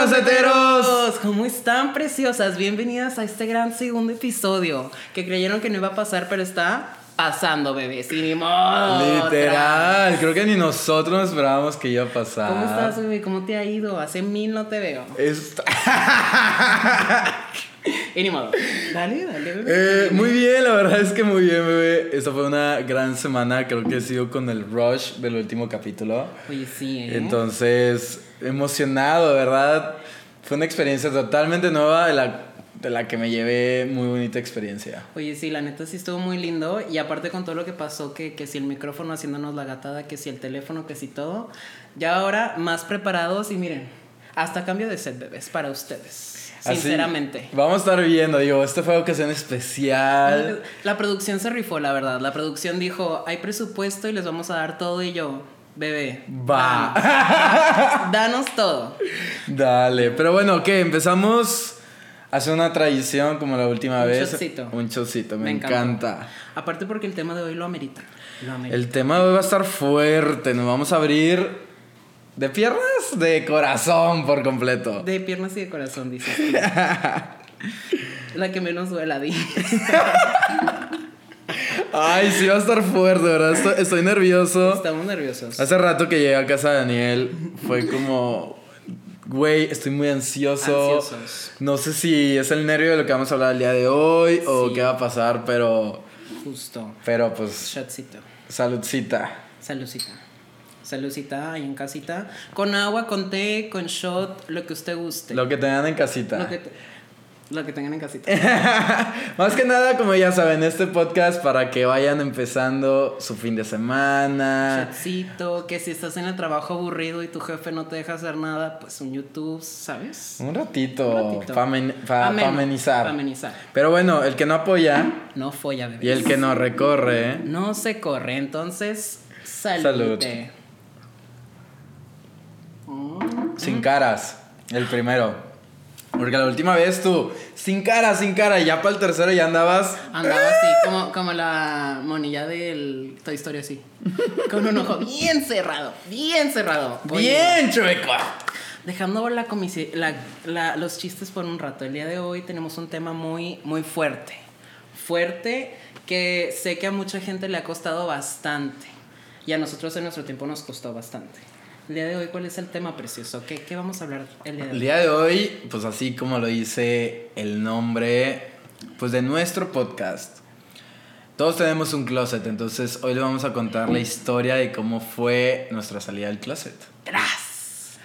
croceteros! ¿Cómo están, preciosas? Bienvenidas a este gran segundo episodio que creyeron que no iba a pasar, pero está pasando, bebés. Y ni modo. Literal, creo que ni nosotros nos esperábamos que iba a pasar. ¿Cómo estás, bebé? ¿Cómo te ha ido? Hace mil no te veo. Está- Y ni modo. Dale, dale, bebé. Eh, muy bien, la verdad es que muy bien, bebé. Esta fue una gran semana, creo que he sido con el rush del último capítulo. Oye, sí, ¿eh? Entonces, emocionado, ¿verdad? Fue una experiencia totalmente nueva de la, de la que me llevé muy bonita experiencia. Oye, sí, la neta sí estuvo muy lindo. Y aparte con todo lo que pasó, que, que si el micrófono haciéndonos la gatada, que si el teléfono, que si todo. Ya ahora más preparados y miren, hasta cambio de set, bebés, para ustedes. Así, Sinceramente. vamos a estar viendo, digo, esta fue ocasión especial. La producción se rifó, la verdad. La producción dijo, hay presupuesto y les vamos a dar todo. Y yo, bebé, Va. danos, danos todo. Dale, pero bueno, ¿qué? Empezamos a hacer una tradición como la última Un vez. shotcito. Un chocito, me, Me encanta. Aparte porque el tema de hoy lo amerita. Lo amerita. El tema de hoy va a estar fuerte, nos vamos a abrir de piernas, de corazón por completo. De piernas y de corazón, dices tú. La que menos duela, di. Ay, sí va a estar fuerte, ¿verdad? Estoy, estoy nervioso. Estamos nerviosos. Hace rato que llegué a casa de Daniel, fue como, güey, estoy muy ansioso. Ansiosos. No sé si es el nervio de lo que vamos a hablar el día de hoy o qué va a pasar, pero, Justo. pero pues, Shotcito. saludcita. Saludcita. Saludcita ahí en casita. Con agua, con té, con shot, lo que usted guste. Lo que tengan en casita. Lo que, te- lo que tengan en casita. Más que nada, como ya saben, este podcast para que vayan empezando su fin de semana. Shotcito, que si estás en el trabajo aburrido y tu jefe no te deja hacer nada, pues un YouTube, ¿sabes? Un ratito, Un ratito. para amenizar. pa' amenizar. Pero bueno, el que no apoya No folla, bebés. y el que no recorre. No se corre, entonces, salud. Salud. Sin caras, el primero. Porque la última vez tú, sin cara, sin cara, y ya para el tercero ya andabas. Andaba así, como, como la monilla del Toy Story así. Con un ojo bien cerrado, bien cerrado. Oye, ¡Bien, chueco! Dejando la la- la- los chistes por un rato. El día de hoy tenemos un tema muy, muy fuerte. Fuerte que sé que a mucha gente le ha costado bastante. Y a nosotros en nuestro tiempo nos costó bastante. El día de hoy, ¿cuál es el tema precioso? ¿Qué, qué vamos a hablar el día de El hoy? día de hoy, pues así como lo dice el nombre, pues de nuestro podcast. Todos tenemos un closet, entonces hoy le vamos a contar la historia de cómo fue nuestra salida del closet. ¡Tras!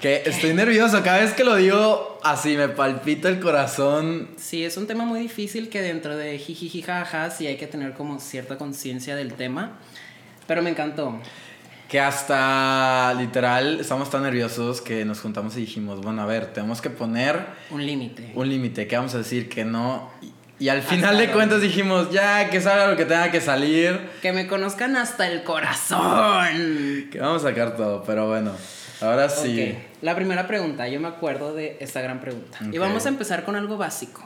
Que estoy nervioso, cada vez que lo digo así me palpita el corazón. Sí, es un tema muy difícil que dentro de jijiji jaja sí hay que tener como cierta conciencia del tema. Pero me encantó. Que hasta literal estamos tan nerviosos que nos juntamos y dijimos, bueno, a ver, tenemos que poner Un límite. un límite, que vamos a decir que no. Y, y al final Hasta de cuentas dijimos, ya, que salga lo que tenga que salir, Que me conozcan hasta el corazón. que vamos a sacar todo, pero bueno, ahora sí. Ok, La primera pregunta, yo me acuerdo de esta gran pregunta. Y vamos a empezar con algo básico.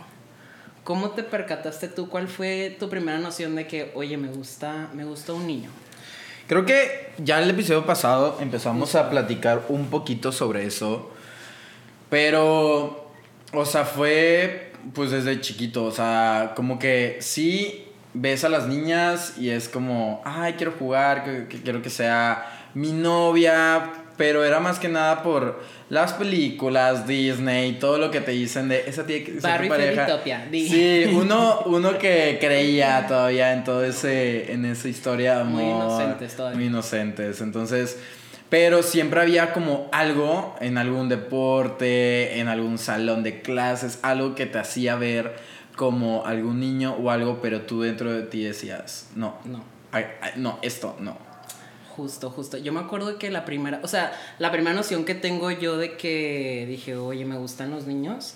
¿Cómo te percataste tú? ¿Cuál fue tu primera noción de que, oye, me gusta, me gusta un niño? Creo que ya el episodio pasado empezamos a platicar un poquito sobre eso. Pero, o sea, fue pues desde chiquito. O sea, como que sí ves a las niñas y es como, ay, quiero jugar, quiero que sea mi novia. Pero era más que nada por las películas, Disney, todo lo que te dicen de esa tiene que ser tu pareja. Sí, uno, uno que creía todavía en todo ese, en esa historia de amor. Muy inocentes todavía. Muy inocentes. Entonces, pero siempre había como algo en algún deporte, en algún salón de clases, algo que te hacía ver como algún niño o algo, pero tú dentro de ti decías, no, No. ay, ay, no, esto, no. Justo, justo. Yo me acuerdo que la primera, o sea, la primera noción que tengo yo de que dije, oye, me gustan los niños,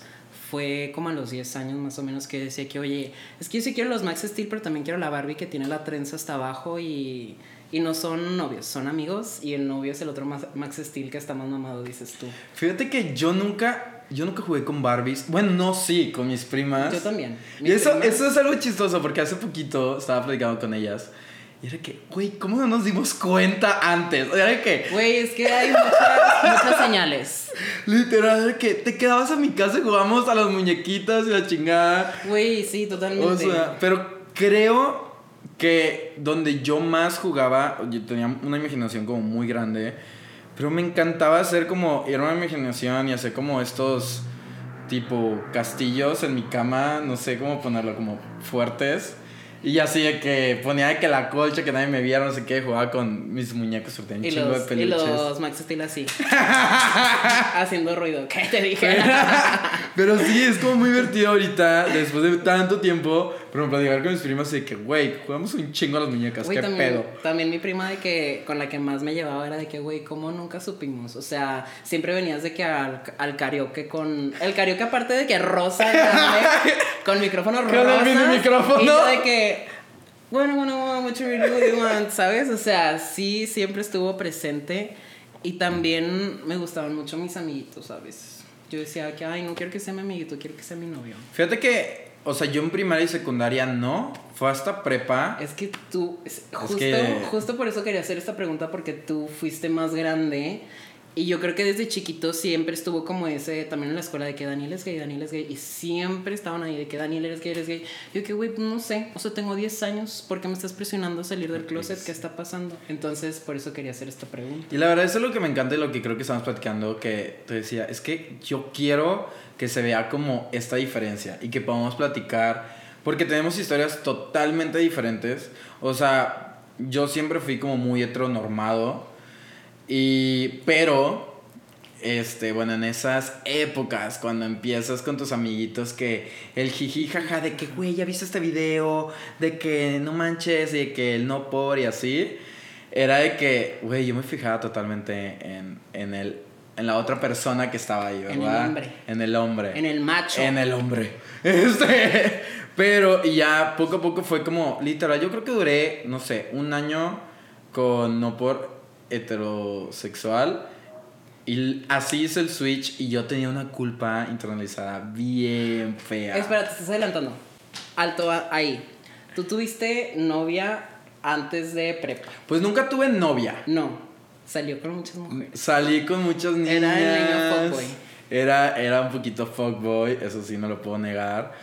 fue como a los 10 años más o menos que decía que, oye, es que yo sí quiero los Max Steel, pero también quiero la Barbie que tiene la trenza hasta abajo y, y no son novios, son amigos y el novio es el otro Max Steel que está más mamado, dices tú. Fíjate que yo nunca, yo nunca jugué con Barbies. Bueno, no, sí, con mis primas. Yo también. Y eso, primas- eso es algo chistoso porque hace poquito estaba platicando con ellas Y era que, güey, ¿cómo no nos dimos cuenta antes? O sea, era que, Güey, es que hay muchas, muchas señales. literal, era que te quedabas a mi casa y jugábamos a las muñequitas y la chingada. Güey, sí, totalmente. O sea, pero creo que donde yo más jugaba, yo tenía una imaginación como muy grande, pero me encantaba hacer como, era una imaginación y hacer como estos tipo castillos en mi cama, no sé cómo ponerlo, como fuertes. Y así de que ponía de que la colcha, que nadie me viera, no sé qué, jugaba con mis muñecos, porque tenía un y chingo de los, y peluches. los Max Steel así. haciendo ruido. ¿Qué te dije? Pero sí, es como muy divertido ahorita, después de tanto tiempo, por ejemplo, llegar con mis primas y de que, güey, jugamos un chingo a las muñecas, qué también, pedo. también mi prima de que con la que más me llevaba era de que, güey, ¿cómo nunca supimos? O sea, siempre venías de que al, al karaoke con. El karaoke aparte de que rosa, grande, con micrófono Con el rosa. mini micrófono. Y de que. Bueno, bueno, what you really, really want, ¿sabes? O sea, sí, siempre estuvo presente. Y también me gustaban mucho mis amiguitos, ¿sabes? Yo decía que, ay, no quiero que sea mi amiguito, quiero que sea mi novio. Fíjate que, o sea, yo en primaria y secundaria no, fue hasta prepa. Es que tú, es- justo, que- justo por eso quería hacer esta pregunta, porque tú fuiste más grande. Y yo creo que desde chiquito siempre estuvo como ese, también en la escuela, de que Daniel es gay, Daniel es gay. Y siempre estaban ahí de que Daniel eres gay, eres gay. Yo que, güey, pues, no sé. O sea, tengo 10 años, ¿por qué me estás presionando a salir del closet? ¿Qué está pasando? Entonces, por eso quería hacer esta pregunta. Y la verdad, eso es lo que me encanta y lo que creo que estamos platicando, que te decía, es que yo quiero que se vea como esta diferencia y que podamos platicar, porque tenemos historias totalmente diferentes. O sea, yo siempre fui como muy heteronormado, y, pero, este, bueno, en esas épocas, cuando empiezas con tus amiguitos, que el jiji jaja de que, güey, ya viste este video, de que no manches, y de que el no por y así, era de que, güey, yo me fijaba totalmente en, en, el, en la otra persona que estaba ahí, En el ¿verdad? hombre. En el hombre. En el macho. En el hombre. Este, pero y ya poco a poco fue como, literal, yo creo que duré, no sé, un año con no por heterosexual. Y así hice el switch y yo tenía una culpa internalizada bien fea. Espera, te estás adelantando. Alto ahí. ¿Tú tuviste novia antes de prepa? Pues nunca tuve novia. No. Salió con muchas mujeres. Salí con muchas niñas. Era el niño fuckboy. Era, era un poquito fuckboy, eso sí no lo puedo negar.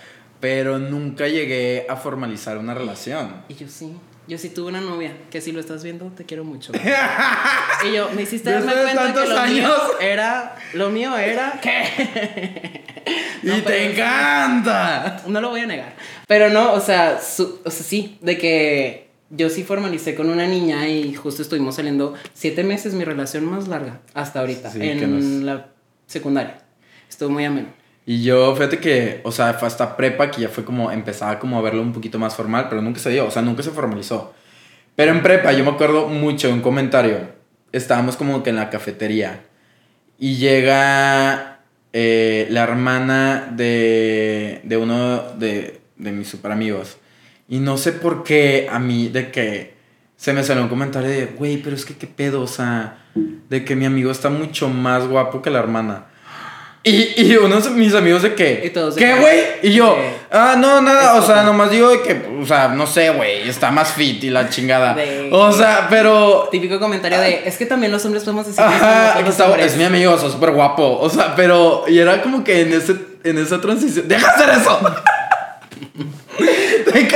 Pero nunca llegué a formalizar una relación. Y yo sí. Yo sí tuve una novia, que si lo estás viendo, te quiero mucho. y yo, me hiciste darme cuenta que lo mío era. Lo mío era. ¿Qué? No, ¡Y te encanta! No lo voy a negar. Pero no, o sea, su- o sea, sí, de que yo sí formalicé con una niña y justo estuvimos saliendo siete meses, mi relación más larga, hasta ahorita, Sí, en la secundaria. Estuvo muy ameno. Y yo, fíjate que, o sea, fue hasta prepa que ya fue como, empezaba como a verlo un poquito más formal, pero nunca se dio, o sea, nunca se formalizó. Pero en prepa, yo me acuerdo mucho un comentario. Estábamos como que en la cafetería. Y llega eh, la hermana de, de uno de, de mis super amigos. Y no sé por qué a mí, de que se me salió un comentario de, güey, pero es que qué pedo, o sea, de que mi amigo está mucho más guapo que la hermana. Y, y unos de mis amigos de que, ¿qué, güey? Y yo, de- ah, no, nada, o sea, nomás digo de que, o sea, no sé, güey, está más fit y la chingada. De- O sea, pero Típico comentario de, es que también los hombres podemos decir Ajá, que los está- hombres". es mi amigo, está súper guapo. O sea, pero. Y era como que en, ese, en esa transición. ¡Deja hacer eso!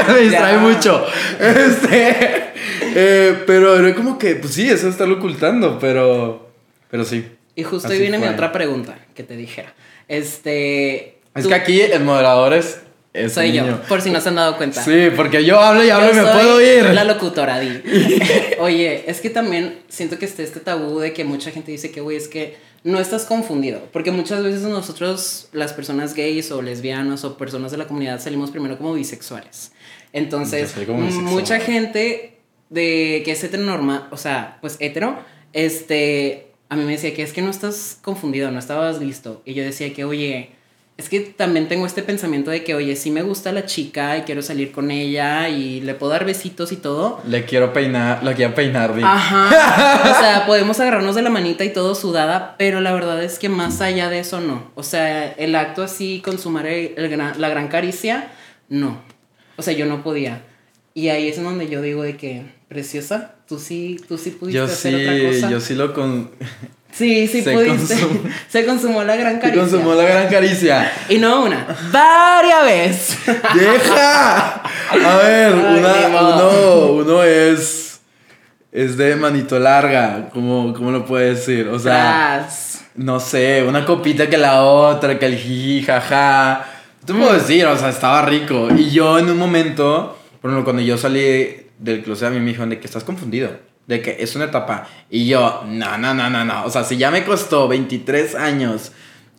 Me distrae Ya. mucho. Este. eh, pero era como que, pues sí, eso estarlo ocultando, pero. Pero sí. Y justo Así ahí viene mi fue. otra pregunta que te dijera. Este... Es tú- que aquí el moderador es. es Soy yo, niño. por si no se han dado cuenta. Sí, porque yo hablo y hablo y Yo me soy puedo ir. La locutora, di. Oye, es que también siento que está este tabú de que mucha gente dice que, güey, es que no estás confundido. Porque muchas veces nosotros, las personas gays o lesbianas o personas de la comunidad, salimos primero como bisexuales. Entonces, Yo como bisexual. mucha gente de que es heteronorma, o sea, pues hetero, este, a mí me decía que es que no estás confundido, no estabas listo. Y yo decía que, oye, es que también tengo este pensamiento de que, oye, sí me gusta la chica y quiero salir con ella y le puedo dar besitos y todo. Le quiero peinar, la quiero peinar, di. Ajá. O sea, podemos agarrarnos de la manita y todo sudada, pero la verdad es que más allá de eso no. O sea, el acto así, consumar el- el gran- la gran caricia, no. O sea, yo no podía. Y ahí es en donde yo digo de que preciosa. Tú sí, tú sí pudiste Yo hacer sí, otra cosa. yo sí lo con... Sí, sí Se pudiste. consum- Se consumó la gran Se caricia. consumó la gran caricia. Y no una, varias veces. ¡Deja! A ver, Ay, una, uno, uno es. Es de manito larga. ¿Cómo, cómo lo puedo decir? O sea, Tras. no sé, una copita que la otra, que el jiji, jaja. Te puedo decir, o sea, estaba rico. Y yo en un momento, por ejemplo, cuando yo salí del closet, a mí me dijeron de que estás confundido. De que es una etapa. Y yo, no, no, no, no, no. O sea, si ya me costó 23 años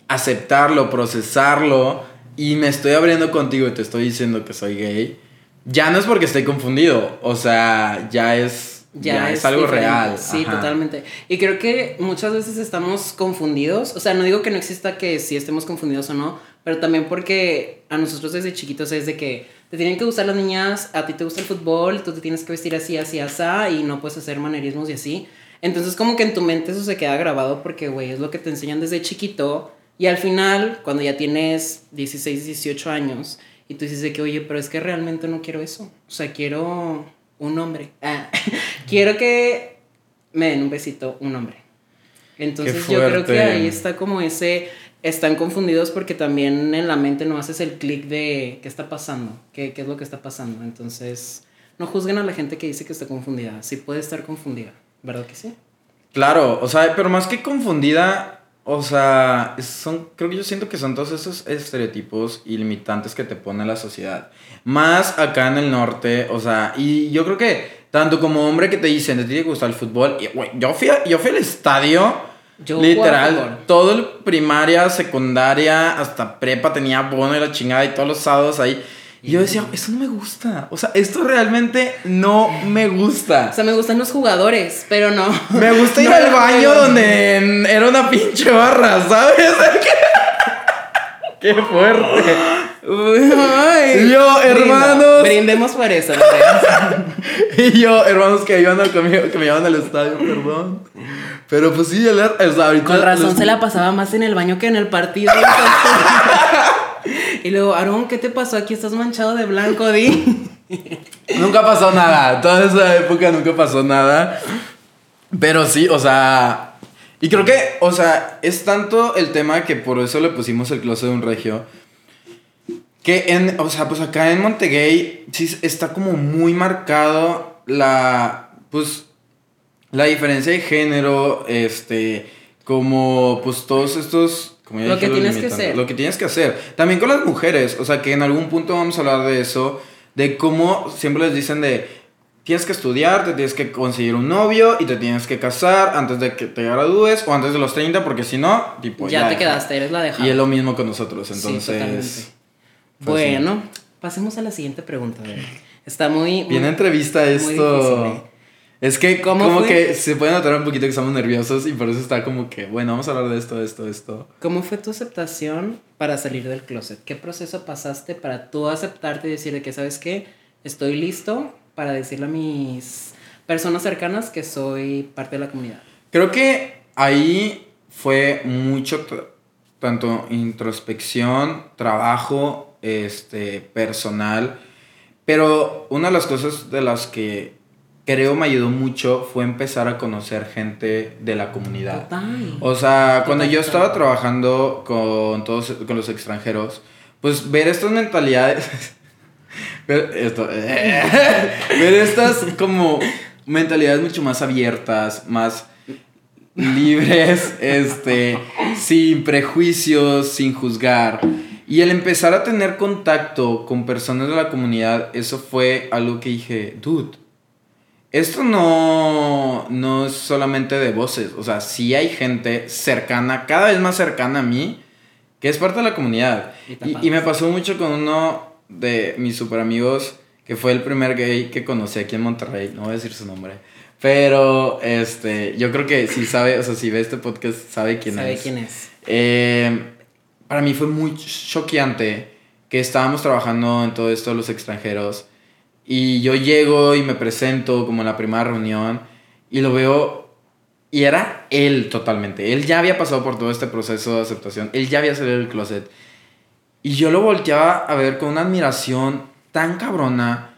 aceptarlo, procesarlo, y me estoy abriendo contigo y te estoy diciendo que soy gay, ya no es porque estoy confundido. O sea, ya es, ya, es, algo diferente. real. Sí, Ajá. totalmente. Y creo que muchas veces estamos confundidos. O sea, no digo que no exista que sí estemos confundidos o no, pero también porque a nosotros desde chiquitos es de que te tienen que gustar las niñas, a ti te gusta el fútbol, tú te tienes que vestir así, así, así, y no puedes hacer manerismos y así. Entonces, como que en tu mente eso se queda grabado porque, güey, es lo que te enseñan desde chiquito. Y al final, cuando ya tienes 16, 18 años, y tú dices de que, oye, pero es que realmente no quiero eso. O sea, quiero un hombre. Ah, quiero que me den un besito, un hombre. Entonces yo creo que ahí está como ese, están confundidos porque también en la mente no haces el clic de qué está pasando, qué, qué es lo que está pasando. Entonces, no juzguen a la gente que dice que está confundida. Sí puede estar confundida, ¿verdad que sí? Claro, o sea, pero más que confundida, o sea, son, creo que yo siento que son todos esos estereotipos y limitantes que te pone la sociedad. Más acá en el norte, o sea, y yo creo que tanto como hombre que te dicen, te tiene que gustar el fútbol, y, güey, yo fui, a- yo fui al estadio, Yo literal, todo el primaria, secundaria, hasta prepa tenía bono y la chingada y todos los sábados ahí. Y yo decía, eso no me gusta. O sea, esto realmente no me gusta. O sea, me gustan los jugadores, pero no. Me gusta ir No al baño donde era una pinche barra, ¿sabes? ¡Qué fuerte! Ay, Y yo, hermanos. Brindemos por eso. Y yo, hermanos que iban conmigo, que me llevaban al estadio, perdón. Pero pues sí, el, sea, ahorita. Con razón los- se la pasaba más en el baño que en el partido. y luego, Aaron, ¿qué te pasó? Aquí estás manchado de blanco, di. Nunca pasó nada. Toda esa época nunca pasó nada. Pero sí, o sea. Y creo que, o sea, es tanto el tema que por eso le pusimos el closet de un regio. Que en, o sea, pues acá en Montegay sí está como muy marcado la, pues, la diferencia de género, este, como, pues, todos estos, como ya Lo dije, que tienes que hacer. Lo que tienes que hacer. También con las mujeres, o sea, que en algún punto vamos a hablar de eso, de cómo siempre les dicen de, tienes que estudiar, te tienes que conseguir un novio y te tienes que casar antes de que te gradúes o antes de los 30, porque si no, tipo, ya, te deja. quedaste, eres la dejada. Y es lo mismo con nosotros, entonces... pues, sí. bueno, pasemos a la siguiente pregunta. a ver. Está muy. Bien muy- entrevista muy esto. difícil, ¿eh? Es que ¿Cómo como fue? que se puede notar un poquito que estamos nerviosos y por eso está como que, bueno, vamos a hablar de esto, de esto, de esto. ¿Cómo fue tu aceptación para salir del closet? ¿Qué proceso pasaste para tú aceptarte y decir de que, ¿sabes qué? Estoy listo para decirle a mis personas cercanas que soy parte de la comunidad. Creo que ahí fue mucho tanto introspección, trabajo, este, personal, pero una de las cosas de las que creo me ayudó mucho fue empezar a conocer gente de la comunidad. Total. O sea, cuando yo estaba trabajando con todos con los extranjeros, pues ver estas mentalidades ver esto ver estas como mentalidades mucho más abiertas, más libres, este, sin prejuicios, sin juzgar. Y el empezar a tener contacto con personas de la comunidad, eso fue algo que dije, dude, esto no, no es solamente de voces, o sea, sí hay gente cercana, cada vez más cercana a mí, que es parte de la comunidad. Y Y, me pasó mucho con uno de mis super amigos, que fue el primer gay que conocí aquí en Monterrey, no voy a decir su nombre, pero este, yo creo que si sabe, o sea, si ve este podcast, sabe quién ¿Sabe es. quién es? Eh, para mí fue muy choqueante que estábamos trabajando en todo esto de los extranjeros y yo llego y me presento como en la primera reunión y lo veo y era él totalmente. Él ya había pasado por todo este proceso de aceptación, él ya había salido del closet y yo lo volteaba a ver con una admiración tan cabrona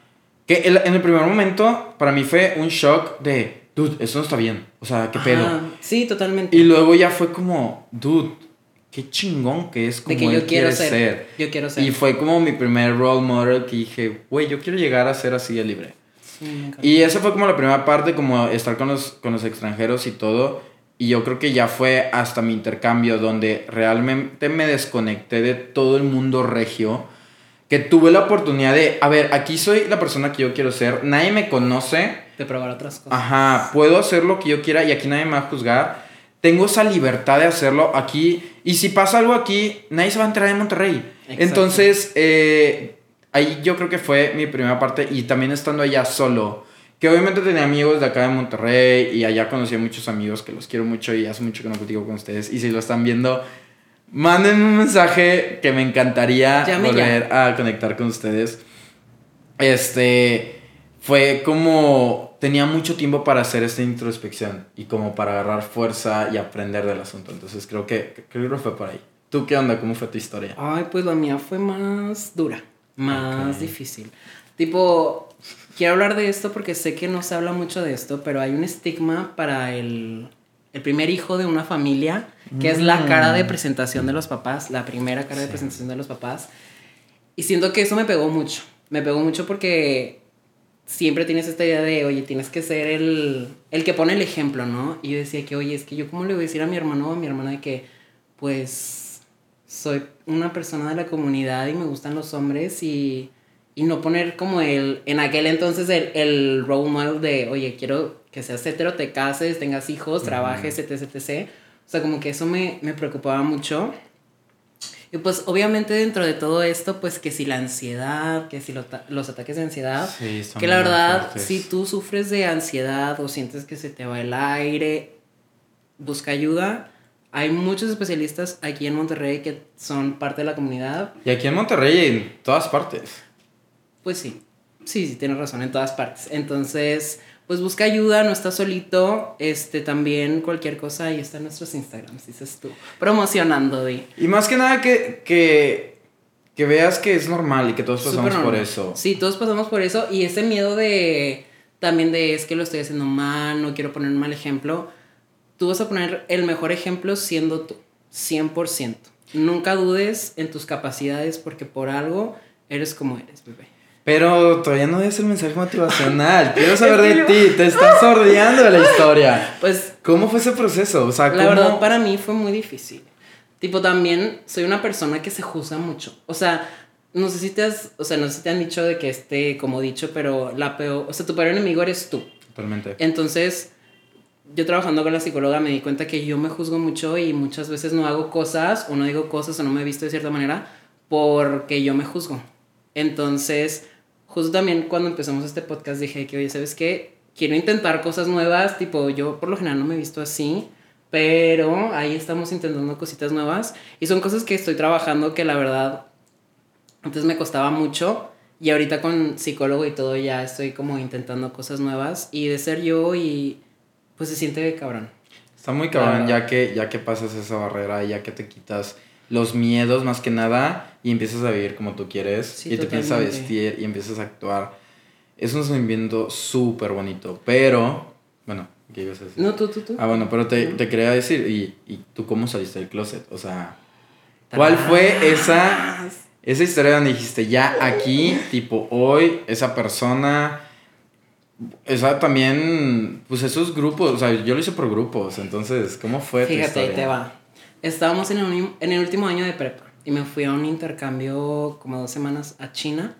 Que en el primer momento, para mí fue un shock de, dude, eso no está bien. O sea, qué pedo. Ajá, Sí, totalmente. Y luego ya fue como, dude, qué chingón que es como de que él yo quiero ser, ser. Yo quiero ser. Y fue como mi primer role model que dije, güey, yo quiero llegar a ser así de libre. Sí. Y esa fue como la primera parte, como estar con los, con los extranjeros y todo. Y yo creo que ya fue hasta mi intercambio donde realmente me desconecté de todo el mundo regio. Que tuve la oportunidad de, a ver, aquí soy la persona que yo quiero ser, nadie me conoce, De probar otras cosas. Ajá, puedo hacer lo que yo quiera y aquí nadie me va a juzgar. Tengo esa libertad de hacerlo aquí. Y si pasa algo aquí, nadie se va a enterar en Monterrey. Exacto. Entonces, eh, ahí yo creo que fue mi primera parte. Y también estando allá solo. Que obviamente tenía amigos de acá de Monterrey. Y allá conocí a muchos amigos que los quiero mucho. Y hace mucho que no platico con ustedes. Y si lo están viendo, manden un mensaje que me encantaría Llame volver a conectar con ustedes. Este fue como tenía mucho tiempo para hacer esta introspección y como para agarrar fuerza y aprender del asunto. Entonces creo que creo que fue por ahí. ¿Tú qué onda? ¿Cómo fue tu historia? Ay, pues la mía fue más dura, más difícil. Tipo, quiero hablar de esto porque sé que no se habla mucho de esto, pero hay un estigma para el, el primer hijo de una familia, que es la cara de presentación de los papás, la primera cara de presentación de los papás. Y siento que eso me pegó mucho. Me pegó mucho porque siempre tienes esta idea de, oye, tienes que ser el, el que pone el ejemplo, ¿no? Y yo decía que, oye, es que yo cómo le voy a decir a mi hermano o a mi hermana de que, pues, soy una persona de la comunidad y me gustan los hombres y, y no poner como el, en aquel entonces el, el role model de, oye, quiero que seas hetero, te cases, tengas hijos, trabajes, etc, etc. O sea, como que eso me, me preocupaba mucho. Y pues obviamente dentro de todo esto, pues que si la ansiedad, que si lo los ataques de ansiedad, Sí, que la verdad, fuertes. si tú sufres de ansiedad o sientes que se te va el aire, busca ayuda. Hay muchos especialistas aquí en Monterrey que son parte de la comunidad. Y aquí en Monterrey y en todas partes. Pues sí, sí, sí, tienes razón, en todas partes. Entonces, pues busca ayuda, no estás solito. Este, también cualquier cosa, ahí están nuestros Instagrams, dices tú. Promocionando, Di. Y más que nada que, que, que veas que es normal y que todos pasamos por normal. eso. Sí, todos pasamos por eso. Y ese miedo de. También de es que lo estoy haciendo mal, no quiero poner un mal ejemplo. Tú vas a poner el mejor ejemplo siendo tú, 100%. Nunca dudes en tus capacidades porque por algo eres como eres, bebé. Pero todavía no es el mensaje motivacional. Quiero saber de ti. Te estás sordeando de la historia. Pues ¿Cómo fue ese proceso? O sea, la ¿cómo- verdad para mí fue muy difícil. Tipo, también soy una persona que se juzga mucho. O sea, no sé si te has, o sea, no sé si te han dicho de que esté como dicho, pero la peor, o sea, tu peor enemigo eres tú. Totalmente. Entonces, yo trabajando con la psicóloga me di cuenta que yo me juzgo mucho y muchas veces no hago cosas o no digo cosas o no me he visto de cierta manera porque yo me juzgo. Entonces, justo también cuando empezamos este podcast dije que, oye, ¿sabes qué? Quiero intentar cosas nuevas, tipo, yo por lo general no me he visto así, pero ahí estamos intentando cositas nuevas y son cosas que estoy trabajando que la verdad antes me costaba mucho y ahorita con psicólogo y todo ya estoy como intentando cosas nuevas y de ser yo y pues se siente cabrón. Está muy cabrón ya que, ya que pasas esa barrera, ya que te quitas los miedos más que nada y empiezas a vivir como tú quieres Sí, y te empiezas a totalmente. vestir y empiezas a actuar. Es un sentimiento súper bonito, pero, bueno, ¿qué ibas a decir? No, tú, tú, tú. Ah, bueno, pero te, te quería decir, ¿y, ¿y tú cómo saliste del closet? O sea, ¿cuál fue esa, esa historia donde dijiste, ya aquí, tipo hoy, esa persona, esa también, pues esos grupos, o sea, yo lo hice por grupos, entonces, ¿cómo fue tu Fíjate, ahí historia? te va. Estábamos en el, uni- en el último año de prepa y me fui a un intercambio como dos semanas a China.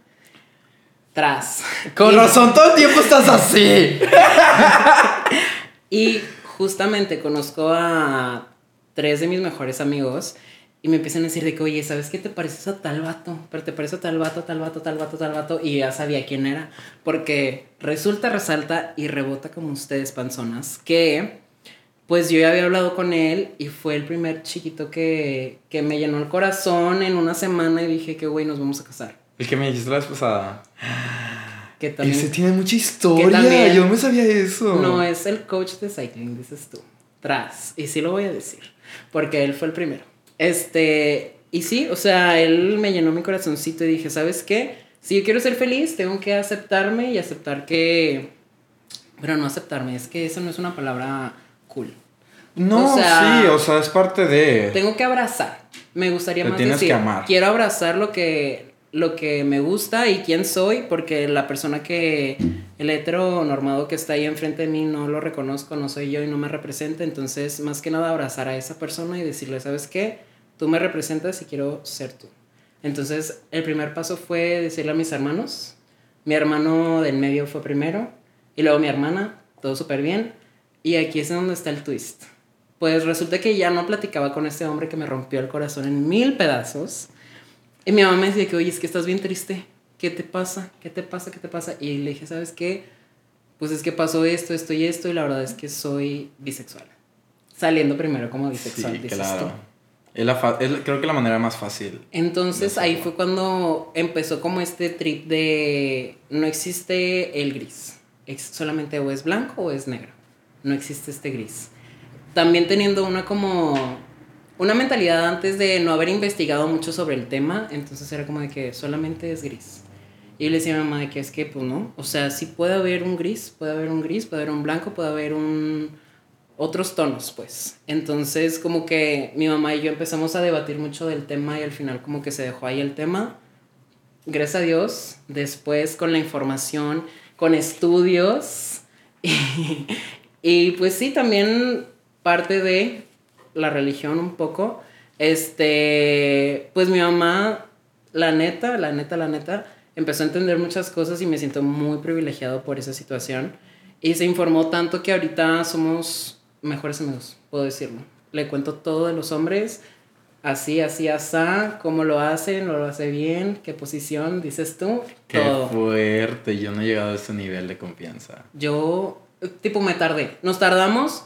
Tras. Con Y- razón, todo el tiempo estás así. Y justamente conozco a tres de mis mejores amigos y me empiezan a decir de que, oye, ¿sabes qué te pareces a tal vato? Pero te parece a tal vato, tal vato, tal vato, tal vato. Y ya sabía quién era. Porque resulta, resalta y rebota como ustedes, panzonas, que pues yo ya había hablado con él y fue el primer chiquito que, que me llenó el corazón en una semana y dije que, güey, nos vamos a casar. El que me dijiste la vez pasada. Que también... Ese tiene mucha historia, también- yo no me sabía eso. No, es el coach de cycling, dices tú. Tras. Y sí lo voy a decir. Porque él fue el primero. Este. Y sí, o sea, él me llenó mi corazoncito y dije, ¿sabes qué? Si yo quiero ser feliz, tengo que aceptarme y aceptar que... Pero no aceptarme, es que eso no es una palabra. No, O sea, sí, o sea, es parte de... Tengo que abrazar. Me gustaría Te más tienes decir, que amar. quiero abrazar lo que lo que me gusta y quién soy, porque la persona que el hetero normado que está ahí enfrente de mí no lo reconozco, no soy yo y no me representa, entonces más que nada abrazar a esa persona y decirle, ¿sabes qué? Tú me representas y quiero ser tú. Entonces, el primer paso fue decirle a mis hermanos. Mi hermano del medio fue primero y luego mi hermana, todo súper bien. Y aquí es donde está el twist. Pues resulta que ya no platicaba con este hombre que me rompió el corazón en mil pedazos. Y mi mamá me decía que, oye, es que estás bien triste. ¿Qué te pasa? ¿Qué te pasa? ¿Qué te pasa? Y le dije, ¿sabes qué? Pues es que pasó esto, esto y esto, y la verdad es que soy bisexual. Saliendo primero como bisexual, Sí, dices claro. tú. Es la es creo que la manera más fácil. Entonces ahí fue cuando empezó como este trip de no existe el gris. Es solamente o es blanco o es negro. No existe este gris. También teniendo una como una mentalidad antes de no haber investigado mucho sobre el tema, entonces era como de que solamente es gris. Y yo le decía a mi mamá de que es que pues no, o sea, sí puede haber un gris, puede haber un gris, puede haber un blanco, puede haber un otros tonos, pues. Entonces, como que mi mamá y yo empezamos a debatir mucho del tema y al final como que se dejó ahí el tema. Gracias a Dios, después con la información, con estudios y, y pues sí, también parte de la religión un poco. Este, pues mi mamá, la neta, la neta, la neta, empezó a entender muchas cosas y me siento muy privilegiado por esa situación. Y se informó tanto que ahorita somos mejores amigos, puedo decirlo. Le cuento todo de los hombres, así, así, asá, cómo lo hacen, lo hace bien, qué posición, dices tú, Qué todo. fuerte, yo no he llegado a ese nivel de confianza. Yo, tipo, me tardé. Nos tardamos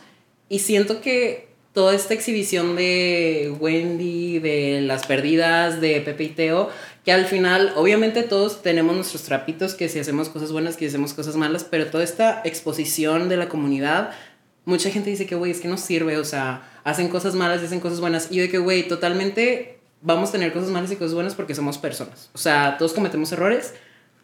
y siento que toda esta exhibición de Wendy, de las perdidas, de Pepe y Teo, que al final, obviamente todos tenemos nuestros trapitos, que si hacemos cosas buenas, que hacemos cosas malas, pero toda esta exposición de la comunidad, mucha gente dice que, güey, es que no sirve, o sea, hacen cosas malas y hacen cosas buenas. Y yo de que, güey, totalmente vamos a tener cosas malas y cosas buenas porque somos personas. O sea, todos cometemos errores,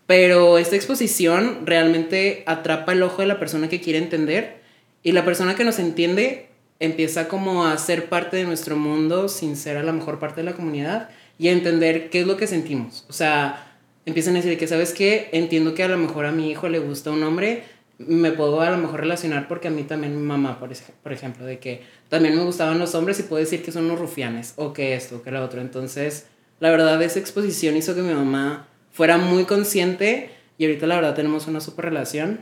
pero esta exposición realmente atrapa el ojo de la persona que quiere entender y la persona que nos entiende empieza como a ser parte de nuestro mundo sin ser a la mejor parte de la comunidad y a entender qué es lo que sentimos. O sea, empiezan a decir que, ¿sabes qué? Entiendo que a lo mejor a mi hijo le gusta un hombre, me puedo a lo mejor relacionar porque a mí también mi mamá, por, por ejemplo, de que también me gustaban los hombres y puedo decir que son unos rufianes o que esto, que lo otro. Entonces, la verdad, esa exposición hizo que mi mamá fuera muy consciente y ahorita la verdad tenemos una super relación.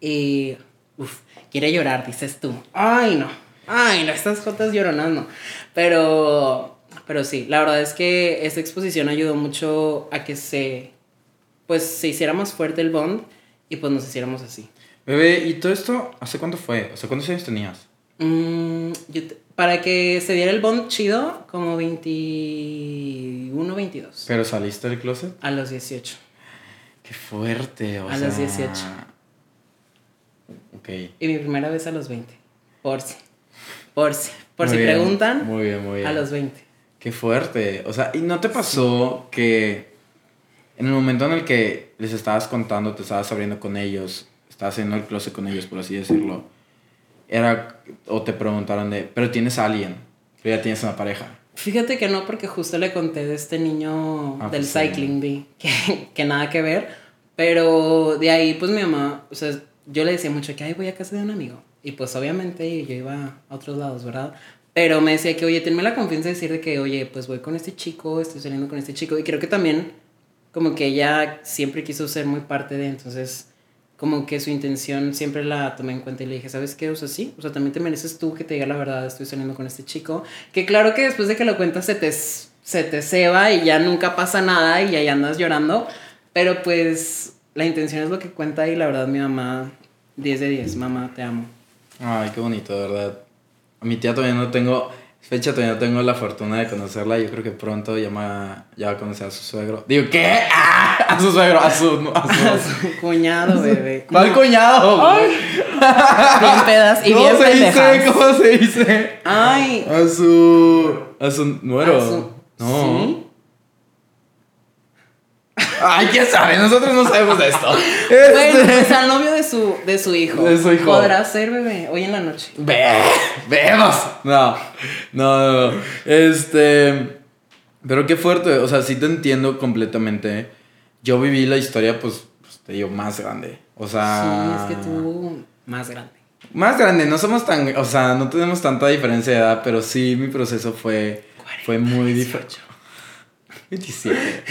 Y, uff, quiere llorar, dices tú. Ay, no. Ay, no, estas jotas lloronas no. Pero, pero sí, la verdad es que esta exposición ayudó mucho a que se, pues, se hiciera más fuerte el bond y pues nos hiciéramos así. Bebé, ¿y todo esto hace cuánto fue? O sea, ¿cuántos años tenías? Mm, yo te- para que se diera el bond chido, como 21, 22. ¿Pero saliste del closet? A los 18. Qué fuerte, o A sea... los 18. Ok. Y mi primera vez a los 20. Por si. Por si. Por Muy si bien, preguntan, Muy bien, muy bien. a los 20. Qué fuerte. O sea, ¿y no te pasó que en el momento en el que les estabas contando, te estabas abriendo con ellos, estabas haciendo el closet con ellos, por así decirlo, era, o te preguntaron de, pero tienes a alguien, pero ya tienes una pareja? Fíjate que no, porque justo le conté de este niño Ah, del pues sí. Cycling Bee, que, que nada que ver. Pero de ahí, pues mi mamá, o sea, yo le decía mucho que, ay, voy a casa de un amigo. Y pues obviamente yo iba a otros lados, ¿verdad? Pero me decía que, oye, tenme la confianza de decir de que, oye, pues voy con este chico, estoy saliendo con este chico. Y creo que también, como que ella siempre quiso ser muy parte de, entonces, como que su intención siempre la tomé en cuenta y le dije, ¿sabes qué? O sea, sí, o sea, también te mereces tú que te diga la verdad, estoy saliendo con este chico. Que claro que después de que lo cuentas se te, se te ceba y ya nunca pasa nada y ahí andas llorando. Pero pues la intención es lo que cuenta y la verdad mi mamá, 10 de 10, mamá, te amo. Ay, qué bonito, de verdad. A mi tía todavía no tengo, fecha todavía no tengo la fortuna de conocerla. Yo creo que pronto ya, me- ya va a conocer a su suegro. Digo, ¿qué? ¡Ah! A su suegro, a su... A su Cuñado, bebé. ¿Cuál cuñado? Ay. Bien pedas y ¿Cómo bien se pendejas. dice? ¿Cómo se dice? Ay. A su. A su nuero. A su- No. ¿Sí? Ay, quién sabe, nosotros no sabemos de esto. Bueno, Este- pues al novio de su, de su hijo. De su hijo. Podrá ser, bebé, hoy en la noche. Ve, vemos. No, no, no, no. Este. Pero qué fuerte. O sea, sí te entiendo completamente. Yo viví la historia, pues, pues, te digo, más grande. O sea. Sí, es que tú más grande. Más grande, no somos tan. O sea, no tenemos tanta diferencia de edad, pero sí mi proceso fue. Fue muy diferente. 27.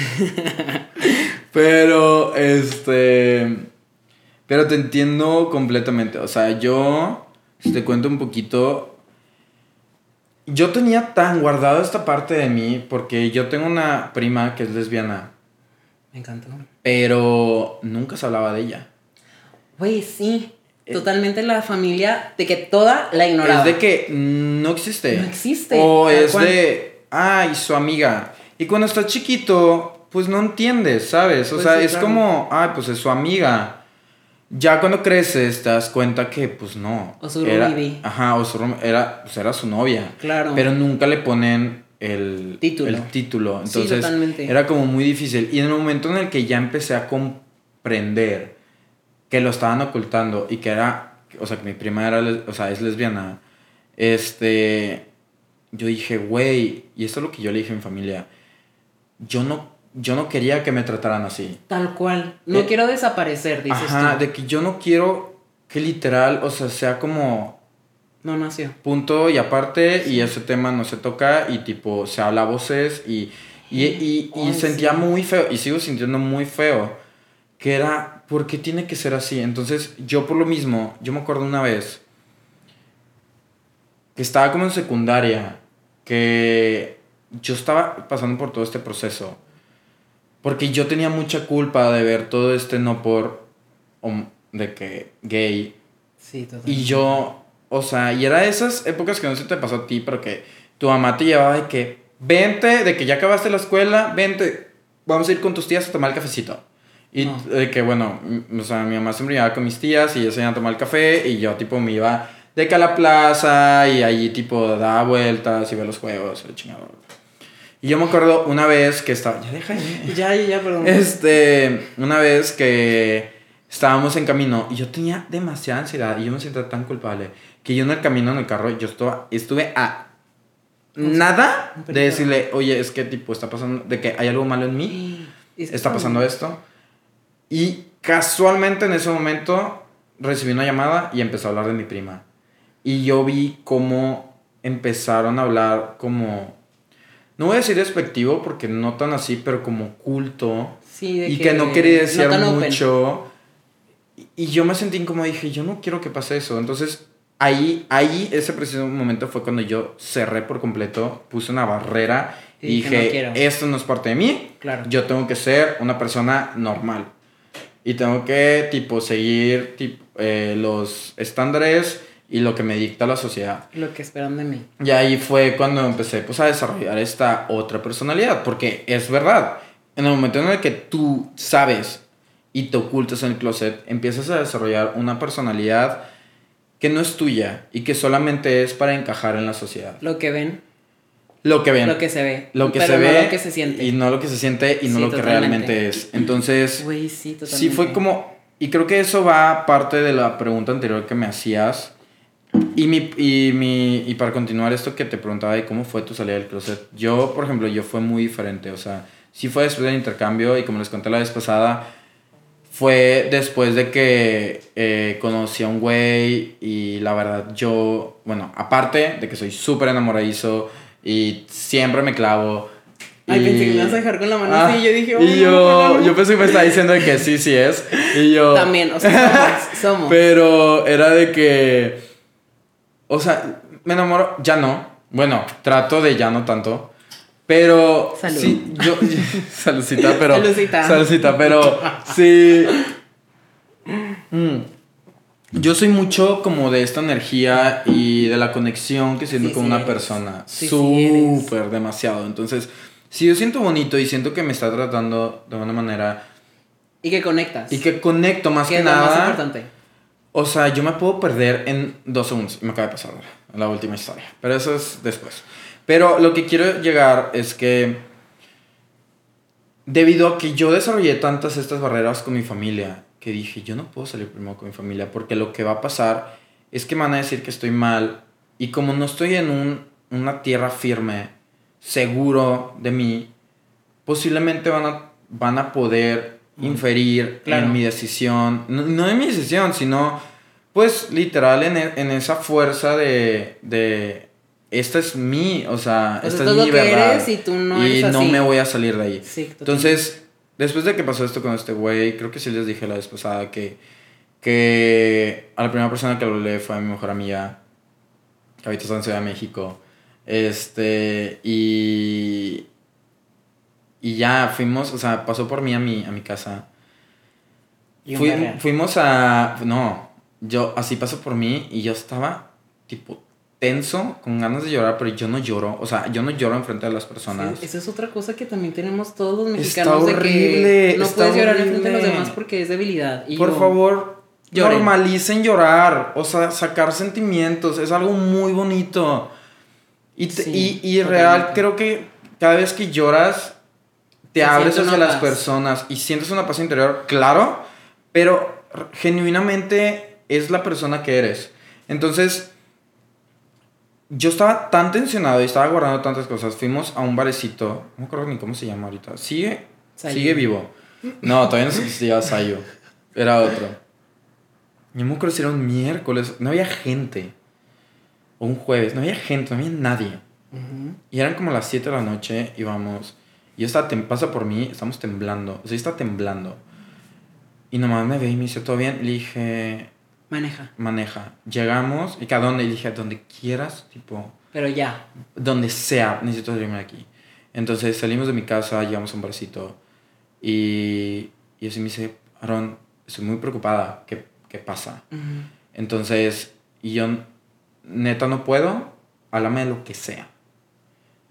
Pero, este. Pero te entiendo completamente. O sea, yo. Si te cuento un poquito. Yo tenía tan guardado esta parte de mí porque yo tengo una prima que es lesbiana, Me encantó. pero nunca se hablaba de ella. Güey, sí. Totalmente la familia de que toda la ignoraba. Es de que no existe. No existe, O es de, ay, su amiga. Y cuando estás chiquito, pues no entiendes, ¿sabes? O Pues sea, sí, es claro. como, ay, pues es su amiga. Ya cuando creces te das cuenta que, pues no. O su era. Ajá, o su era, pues era su novia. Claro. Pero nunca le ponen el Título. El título. Entonces, totalmente. era como muy difícil. Y en el momento en el que ya empecé a comprender que lo estaban ocultando y que era, o sea, que mi prima era, o sea, es lesbiana, este, yo dije, güey, y esto es lo que yo le dije a mi familia, yo no, yo no quería que me trataran así. Tal cual. No Eh, quiero desaparecer, dices Ajá, tú. de que yo no quiero que literal, o sea, sea como No nació. punto y aparte y ese tema no se toca y tipo se habla a voces y, y, y, y Ay, sentía sí. muy feo y sigo sintiendo muy feo que era, ¿por qué tiene que ser así? Entonces yo por lo mismo, yo me acuerdo una vez que estaba como en secundaria, que yo estaba pasando por todo este proceso, porque yo tenía mucha culpa de ver todo este no por, hom- de que gay, Sí, totalmente. y yo, o sea, y era de esas épocas que no se te pasó a ti, pero que tu mamá te llevaba de que, vente, de que ya acabaste la escuela, vente, vamos a ir con tus tías a tomar el cafecito. Y No. de que, bueno, o sea, mi mamá siempre iba con mis tías y ellos iban a tomar el café y yo, tipo, me iba de que a la plaza y allí, tipo, daba vueltas y ver los juegos, el chingado. Y yo me acuerdo una vez que estaba, ya deja de- Ya, ya, ya, perdón. este, una vez que estábamos en camino y yo tenía demasiada ansiedad y yo me sentía tan culpable que yo en el camino en el carro yo estaba, estuve a nada de decirle, oye, es que tipo está pasando, de que hay algo malo en mí, está pasando esto. Y casualmente en ese momento recibí una llamada y empezó a hablar de mi prima. Y yo vi cómo empezaron a hablar como, no voy a decir despectivo porque no tan así, pero como culto Sí, de y que, no quería decir open. mucho. Y- yo me sentí como dije, yo no quiero que pase eso. Entonces, ahí, ahí, ese preciso momento fue cuando yo cerré por completo, puse una barrera y, Y dije, "No quiero". esto no es parte de mí. Claro. Yo tengo que ser una persona normal. Y tengo que, tipo, seguir tip- eh, los estándares y lo que me dicta la sociedad. Lo que esperan de mí. Y ahí fue cuando empecé pues, a desarrollar esta otra personalidad, porque es verdad, en el momento en el que tú sabes y te ocultas en el closet, empiezas a desarrollar una personalidad que no es tuya y que solamente es para encajar en la sociedad. Lo que ven, Lo que ven, lo que se ve. lo que pero se no ve lo que se siente. y no lo que se siente y no Sí, lo que totalmente. realmente es. Entonces, Güey, sí, totalmente. Sí, fue como. Y creo que eso va parte de la pregunta anterior que me hacías. Y, mi, y, mi, y para continuar esto que te preguntaba de cómo fue tu salida del closet. Yo, por ejemplo, yo fue muy diferente. O sea, sí fue después del intercambio y como les conté la vez pasada, fue después de que eh, conocí a un güey y la verdad yo, bueno, aparte de que soy súper enamoradizo y siempre me clavo. Ay, y- pensé que me ibas a dejar con la mano Ah, así y yo dije, y "Ay, yo, no, no, no". yo pensé que me estaba diciendo de que sí, sí es. Y yo. También, o sea, somos. somos. Pero era de que. O sea, me enamoro. Ya no. Bueno, trato de ya no tanto. Pero. Salud. Sí, yo. Saludcita, pero. Saludcita. Saludcita, pero. Sí. Mm. Yo soy mucho como de esta energía y de la conexión que siento Sí, con sí una eres. persona. Sí, sí. Súper demasiado. Entonces, si yo siento bonito y siento que me está tratando de una manera Y que conectas. y que conecto más que que, es lo más nada. importante. O sea, yo me puedo perder en dos segundos. Y me acaba de pasar la última historia. Pero eso es después. Pero lo que quiero llegar es que debido a que yo desarrollé tantas estas barreras con mi familia, que dije, yo no puedo salir primero con mi familia, porque lo que va a pasar es que me van a decir que estoy mal, y como no estoy en un, una tierra firme, seguro de mí, posiblemente van a, van a poder inferir Claro. en mi decisión, no, no en mi decisión, sino pues literal en, e- en esa fuerza de, de, esta es mi, o sea, sea, esta es mi lo que verdad. eres y tú no y eres no así. me voy a salir de ahí. Sí. Entonces, después de que pasó esto con este güey, creo que sí les dije la vez pasada que, que a la primera persona que lo hablé fue a mi mejor amiga, que ahorita está en Ciudad de México. Este, y. Y ya fuimos, o sea, pasó por mí a mi, a mi casa. Y Fui- fuimos a. No, yo, así pasó por mí y yo estaba, tipo, tenso, con ganas de llorar, pero yo no lloro. O sea, yo no lloro enfrente de las personas. Sí, esa es otra cosa que también tenemos todos los Está mexicanos de que horrible, no puedes llorar en frente de los horrible. demás porque es debilidad. Y Por yo- favor, Lloren. normalicen llorar. O sea, sacar sentimientos. Es algo muy bonito. Y, Sí, y, y real, creo que cada vez que lloras, te Se abres hacia las paz. personas y sientes una paz interior, claro, pero genuinamente es la persona que eres. Entonces, yo estaba tan tensionado y estaba guardando tantas cosas. Fuimos a un barecito, no me acuerdo ni cómo se llama ahorita. Sigue, sigue vivo. No, todavía no existía Sayo. Era otro. Yo me acuerdo si era un miércoles, no había gente. O un jueves, no había gente, no había nadie. Y eran como las 7 de la noche, íbamos. Y yo estaba, tem- pasa por mí, estamos temblando. O sea, estaba temblando. Y nomás me ve y me dice, ¿todo bien? Y le dije, Maneja. maneja. Llegamos, y cada dónde? Y le dije, donde quieras, tipo, Pero ya. donde sea, necesito salirme de aquí. Entonces salimos de mi casa, llegamos a un barcito. Y, y así me dice, Aaron, estoy muy preocupada, ¿qué, qué pasa? Entonces, y yo, neta, no puedo, háblame de lo que sea.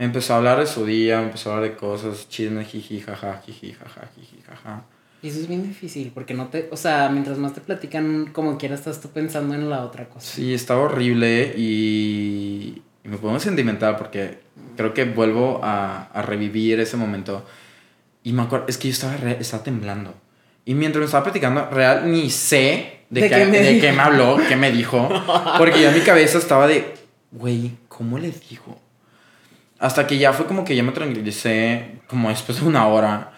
Empezó a hablar de su día, empezó a hablar de cosas, chismes, jiji, jaja, jiji, jaja, jiji, jaja. Y eso es bien difícil porque no te, o sea, mientras más te platican como quiera estás tú pensando en la otra cosa. Sí, estaba horrible y, y me pongo sentimental porque creo que vuelvo a, a revivir ese momento. Y me acuerdo, es que yo estaba, re- estaba temblando. Y mientras me estaba platicando, real, ni sé de, ¿De qué, me de qué me habló, qué me dijo. Porque ya mi cabeza estaba de, güey, ¿cómo le dijo? Hasta que ya fue como que ya me tranquilicé, como después de una hora.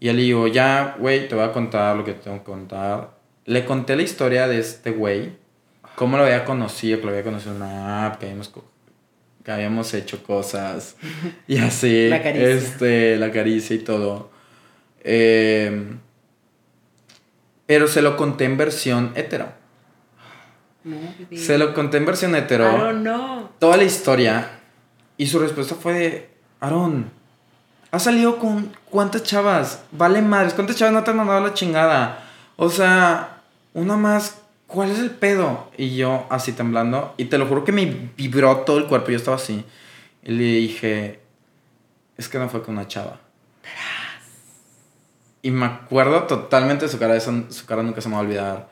Y ya le digo, ya, güey, te voy a contar lo que tengo que contar. Le conté la historia de este güey, cómo lo había conocido, que lo había conocido en una app, que habíamos, que habíamos hecho cosas y así. La caricia. Este, la caricia y todo. Eh, pero se lo conté en versión hetero. No. Se lo conté en versión hetero Aaron, no. toda la historia y su respuesta fue de, Aaron, ¿has salido con cuántas chavas? Vale madres, ¿cuántas chavas no te han mandado la chingada? O sea, una más, ¿cuál es el pedo? Y yo así temblando, y te lo juro que me vibró todo el cuerpo, yo estaba así. Y le dije, es que no fue con una chava. Y me acuerdo totalmente de su cara, su cara nunca se me va a olvidar.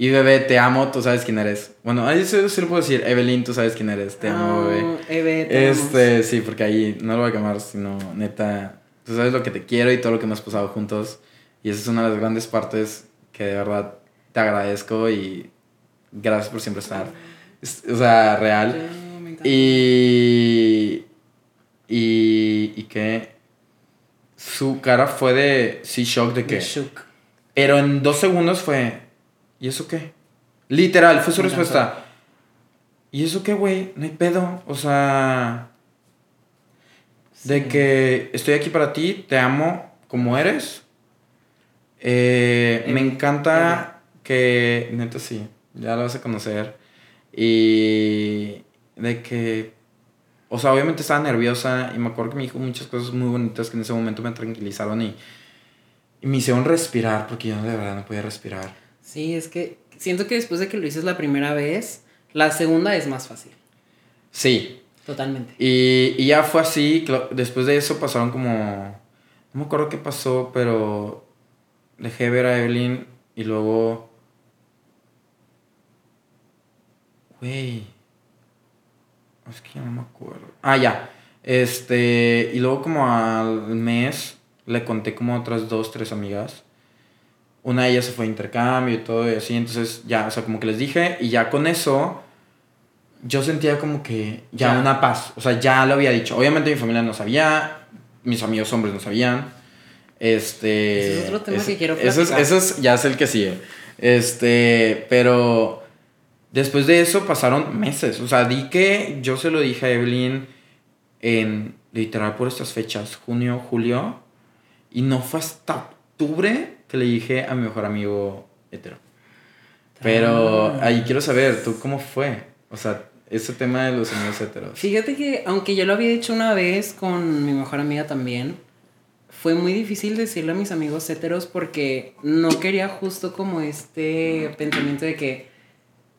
Y bebé, te amo, tú sabes quién eres. Bueno, ahí sí, sí lo puedo decir. Evelyn, tú sabes quién eres. Te amo, bebé. Ah, Eve, te amo. Este, sí, porque ahí no lo voy a quemar, sino neta, tú sabes lo que te quiero y todo lo que hemos pasado juntos. Y esa es una de las grandes partes que de verdad te agradezco y gracias por siempre estar. Es- O sea, real. Y. Y. Y que. Su cara fue de. Sí, shock de que. shook. Pero en dos segundos fue. ¿Y eso qué? Literal, fue su respuesta. ¿Y eso qué, güey? No hay pedo. O sea. De que estoy aquí para ti, te amo como eres. Eh, me Em, encanta que. Neta, sí. Ya lo vas a conocer. Y. De que. O sea, obviamente estaba nerviosa y me acuerdo que me dijo muchas cosas muy bonitas que en ese momento me tranquilizaron y. Y me hicieron respirar porque yo de verdad no podía respirar. Sí, es que siento que después de que lo dices la primera vez, la segunda es más fácil. Sí. Totalmente. Y, y ya fue así. Después de eso pasaron como. No me acuerdo qué pasó, pero. Dejé ver a Evelyn y luego. Güey. Es que ya no me acuerdo. Ah, ya. Este. Y luego, como al mes, le conté como a otras dos, tres amigas. Una de ellas se fue a intercambio y todo y así, entonces ya, o sea, como que les dije y ya con eso yo sentía como que ya, Ya. una paz, o sea, ya lo había dicho. Obviamente mi familia no sabía, mis amigos hombres no sabían. Este. Ese es otro tema que quiero Eso es, platicar. eso es- ya es el que sigue. Este, pero después de eso pasaron meses. O sea, di que yo se lo dije a Evelyn en literal por estas fechas, junio, julio. Y no fue hasta octubre que le dije a mi mejor amigo hetero. Pero Ah. ahí quiero saber, ¿tú cómo fue? O sea, ese tema de los amigos heteros. Fíjate que, aunque yo lo había hecho una vez con mi mejor amiga también, fue muy difícil decirle a mis amigos heteros porque no quería justo como este pensamiento de que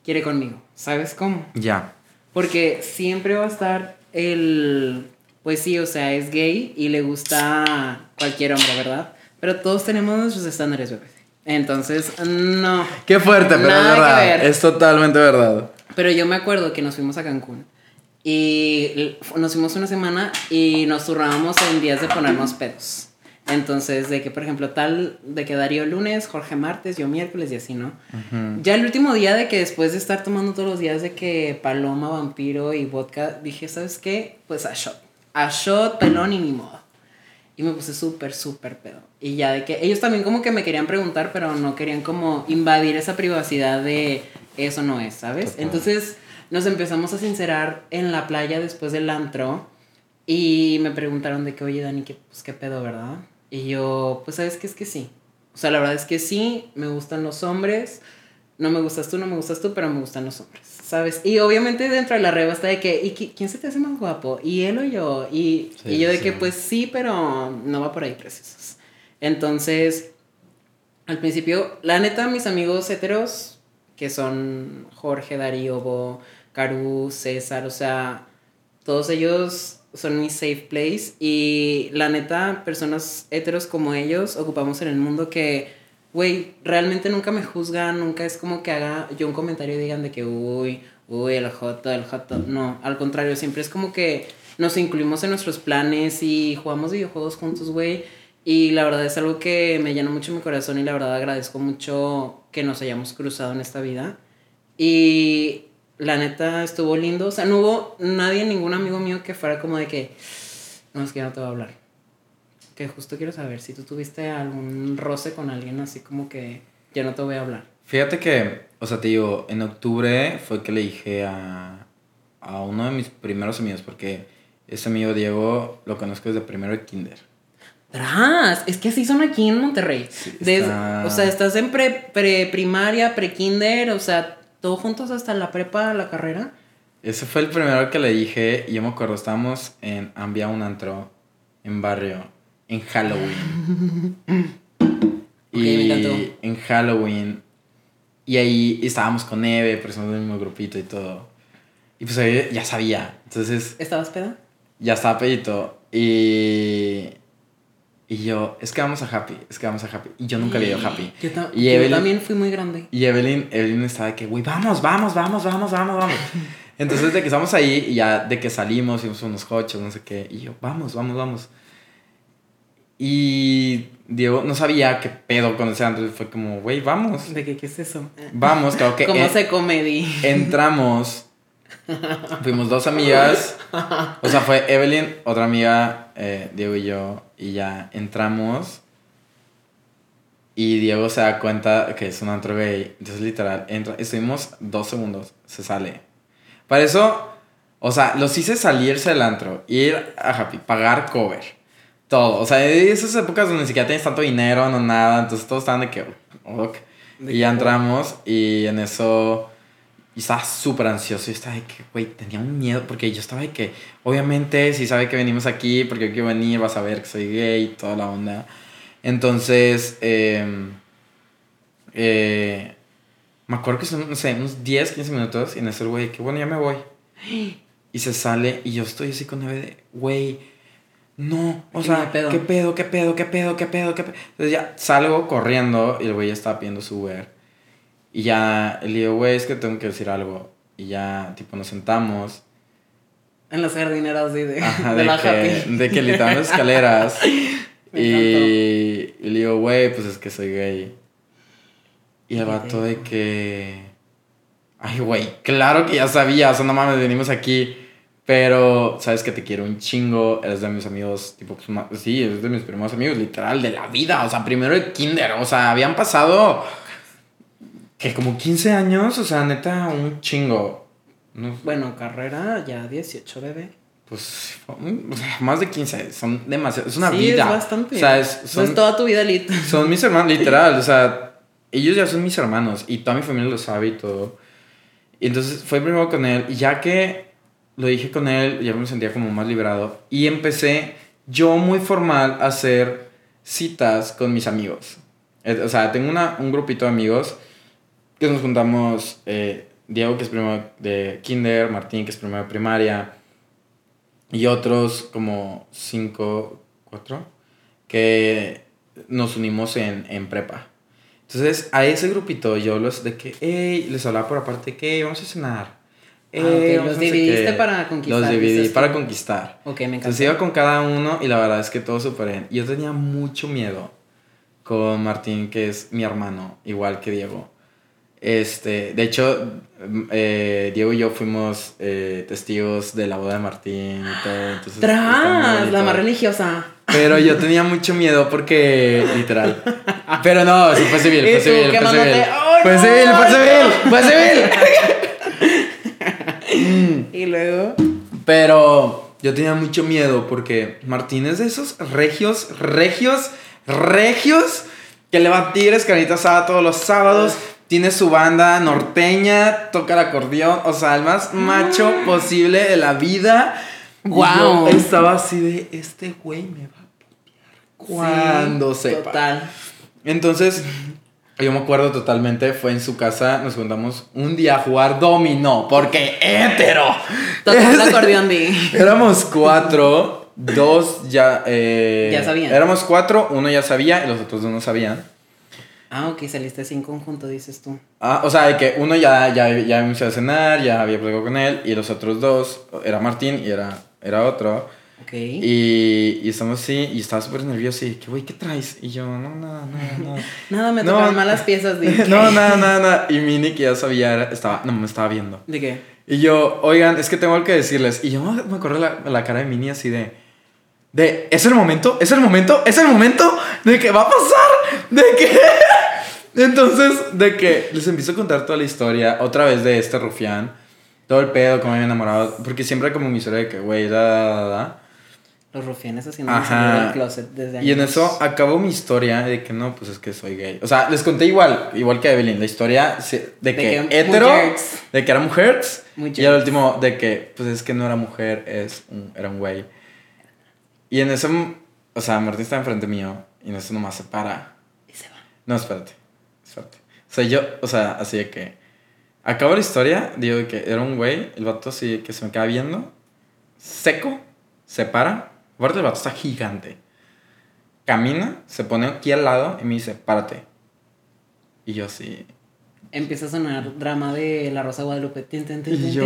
quiere conmigo. ¿Sabes cómo? Ya. Porque siempre va a estar el. Pues sí, o sea, es gay y le gusta cualquier hombre, ¿verdad? Pero todos tenemos nuestros estándares, bebé. Entonces, no. Qué fuerte, pero es verdad. ver. Es totalmente verdad. Pero yo me acuerdo que nos fuimos a Cancún. Y nos fuimos una semana y nos turnábamos en días de ponernos pedos. Entonces, de que, por ejemplo, tal, de que Darío lunes, Jorge martes, yo miércoles y así, ¿no? Ya el último día de que después de estar tomando todos los días de que paloma, vampiro y vodka, dije, ¿sabes qué? Pues a shot. A shot, pelón y ni modo. Y me puse súper, súper pedo. Y ya de que ellos también como que me querían preguntar, pero no querían como invadir esa privacidad de eso no es, ¿sabes? Total. Entonces nos empezamos a sincerar en la playa después del antro. Y me preguntaron de que, oye, Dani, ¿qué, pues, qué pedo, verdad? Y yo, pues, ¿sabes qué? Es que sí. O sea, la verdad es que sí, me gustan los hombres. No me gustas tú, no me gustas tú, pero me gustan los hombres, ¿sabes? Y obviamente dentro de la reba está de que, ¿y qui- quién se te hace más guapo? ¿Y él o yo? Y, Sí, y yo de sí. que, pues sí, pero no va por ahí precisos. Entonces, al principio, la neta, mis amigos heteros, que son Jorge, Darío, Bo, Caru, César, o sea, todos ellos son mi safe place y la neta, personas heteros como ellos ocupamos en el mundo que, güey, realmente nunca me juzgan, nunca es como que haga yo un comentario y digan de que, uy, uy, el joto, el joto. No, al contrario, siempre es como que nos incluimos en nuestros planes y jugamos videojuegos juntos, güey. Y la verdad es algo que me llena mucho mi corazón y la verdad agradezco mucho que nos hayamos cruzado en esta vida. Y la neta estuvo lindo. O sea, no hubo nadie, ningún amigo mío que fuera como de que, no, es que ya no te voy a hablar. Que justo quiero saber si tú tuviste algún roce con alguien así como que ya no te voy a hablar. Fíjate que, o sea, te digo, en octubre fue que le dije a, a uno de mis primeros amigos, porque ese amigo Diego lo conozco desde primero de kinder. ¡Tras! Es que así son aquí en Monterrey. Des- O sea, estás en pre, pre primaria, pre kinder, o sea, todos juntos hasta la prepa, la carrera. Ese fue el primero que le dije, y yo me acuerdo, estábamos en Ambia, un antro, en barrio, en Halloween. me encantó. y en Halloween, y ahí estábamos con Eve, personas del mismo grupito y todo. Y pues ahí ya sabía, entonces ¿Estabas peda? ya estaba pedito. Y. Y yo, es que vamos a Happy, es que vamos a Happy. Y yo nunca le he ido a Happy. Yo, ta- Y yo Evelyn- también fui muy grande. Y Evelyn, Evelyn estaba de que, güey, vamos, vamos, vamos, vamos, vamos, vamos. Entonces, de que estamos ahí, y ya de que salimos, a unos coches, no sé qué. Y yo, vamos, vamos, vamos. Y Diego no sabía qué pedo con ese antro. Fue como, güey, vamos. ¿De qué, qué es eso? Vamos, claro que. ¿Cómo en- se comedy? entramos. Fuimos dos amigas. O sea, fue Evelyn, otra amiga, eh, Diego y yo. Y ya entramos. Y Diego se da cuenta que es un antro gay. Entonces, literal, entra. Estuvimos dos segundos. Se sale. Para eso, o sea, los hice salirse del antro. Ir a Happy, pagar cover. Todo. O sea, esas épocas donde ni siquiera tienes tanto dinero, no nada. Entonces, todos estaban de que. ok. De Y ya entramos y en eso y estaba súper ansioso y estaba de que, güey, tenía un miedo porque yo estaba de que, obviamente, si sabe que venimos aquí porque yo quiero venir, vas a ver que soy gay y toda la onda. Entonces, eh, eh, me acuerdo que son, no sé, unos 10, 15 minutos y en eso el güey, que bueno, ya me voy. Y se sale y yo estoy así con Eve de, güey, no, o ¿Qué sea, pedo? ¿qué pedo, qué pedo, qué pedo, qué pedo, qué pedo? Entonces ya salgo corriendo y el güey ya estaba pidiendo su Uber. Y ya le digo, güey, es que tengo que decir algo. Y ya, tipo, nos sentamos. En las jardineras de, de, Ajá, de de, la que, Happy. de que literalmente escaleras. Me y, y le digo, güey, pues es que soy gay. Y el ¿Qué vato de que. Ay, güey, claro que ya sabía, o sea, no mames, venimos aquí. Pero, sabes que te quiero un chingo, eres de mis amigos, tipo, pues, sí, eres de mis primeros amigos, literal, de la vida. O sea, primero de kinder, o sea, habían pasado. Que como 15 años, o sea, neta, un chingo. No, Bueno, carrera ya 18, bebé. pues, o sea, más de 15, son demasiado, es una sí, vida. es bastante. O sea, es, son, toda tu vida, lit. son mis hermanos, literal, o sea, ellos ya son mis hermanos y toda mi familia lo sabe y todo. Y entonces fue primero con él y ya que lo dije con él, ya me sentía como más liberado y empecé yo muy formal a hacer citas con mis amigos. O sea, tengo una, un grupito de amigos que nos juntamos, eh, Diego que es primero de kinder, Martín que es primero de primaria y otros como cinco, cuatro, que nos unimos en, en prepa. Entonces, a ese grupito yo los de que, hey, les hablaba por aparte que, "Ey, vamos a cenar. Ah, vamos los dividiste qué". para conquistar, Los dividí para conquistar. Ok, me encanta. Entonces iba con cada uno y la verdad es que todo súper bien. Yo tenía mucho miedo con Martín, que es mi hermano, igual que Diego. Este, de hecho, mm, eh, Diego y yo fuimos eh, testigos de la boda de Martín y todo. Entonces, ¡Tras! La más religiosa. Pero yo tenía mucho miedo porque, literal. Pero no, sí fue civil, fue civil, fue civil. ¡ay, Fue civil, fue civil, fue civil. Y luego. Pero yo tenía mucho miedo porque Martín es de esos regios, regios, regios que le va a tigres carnita asada todos los sábados. Tiene su banda norteña, toca el acordeón, o sea, el más macho posible de la vida. Y yo estaba así de, este güey me va a putear cuando Sí, sepa. Total. Entonces, yo me acuerdo totalmente, fue en su casa, nos juntamos un día a jugar dominó, porque hétero. Total Este- acordeón de. Éramos cuatro, dos ya... eh, Ya sabían. Éramos cuatro, uno ya sabía y los otros dos no sabían. Ah, ok, saliste así en conjunto, dices tú. Ah, o sea, de que uno ya, ya, ya a cenar, ya había platicado con él, y los otros dos, era Martín y era, era otro. Y, y estamos así, y estaba súper nervioso, y que, güey, ¿qué traes? Y yo, no, nada, nada, nada. Nada, me No, tocaron no. malas piezas. De no, nada, nada, nada. Y Mini, que ya sabía, estaba, no, me estaba viendo. ¿De qué? Y yo, oigan, es que tengo algo que decirles. Y yo me acuerdo la, la cara de Mini así de, de, ¿es el momento? ¿Es el momento? ¿Es el momento? ¿De que va a pasar? ¿De qué? Entonces, de que les empiezo a contar toda la historia, otra vez de este rufián, todo el pedo, cómo me había enamorado, porque siempre como mi historia de que, güey, da, da, da, da. Los rufianes haciendo salir del closet desde Y en años. eso acabó mi historia de que no, pues es que soy gay. O sea, les conté igual, igual que a Evelyn, la historia de, que, que hetero, de que era mujeres, Muy y al último de que, pues es que no era mujer, es un- era un güey. Y en eso, o sea, Martín está enfrente mío, y en eso nomás se para. Y se va. No, espérate, espérate. O sea, yo, o sea, así de que, acabo la historia, digo que era un güey, el vato así que se me queda viendo, seco, se para, aparte el vato está gigante. Camina, se pone aquí al lado y me dice, párate. Y yo así. Empieza a sonar drama de La Rosa de Guadalupe. Y yo,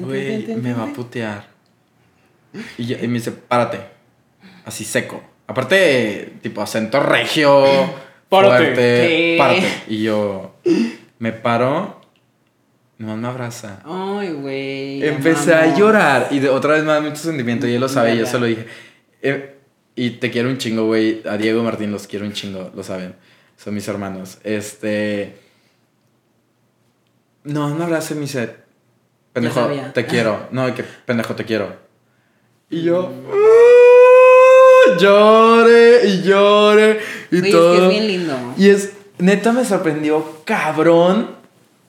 güey, me va a putear. Y, yo- y me dice, párate. Así seco. Aparte, tipo acento regio. Párate. fuerte. Párate. Y yo me paro. No me abraza. Ay, güey. Empecé a llorar. Y de, otra vez me da mucho sentimiento. Y él lo sabe. Y yo se lo dije. Eh, y te quiero un chingo, güey. A Diego y Martín los quiero un chingo. Lo saben. Son mis hermanos. Este. No, no abrace mi dice. Pendejo, te quiero. No, que pendejo, te quiero. Y yo. Mm. "Ah", llore y llore. Y Güey, todo. es que es bien lindo. Y es, neta me sorprendió cabrón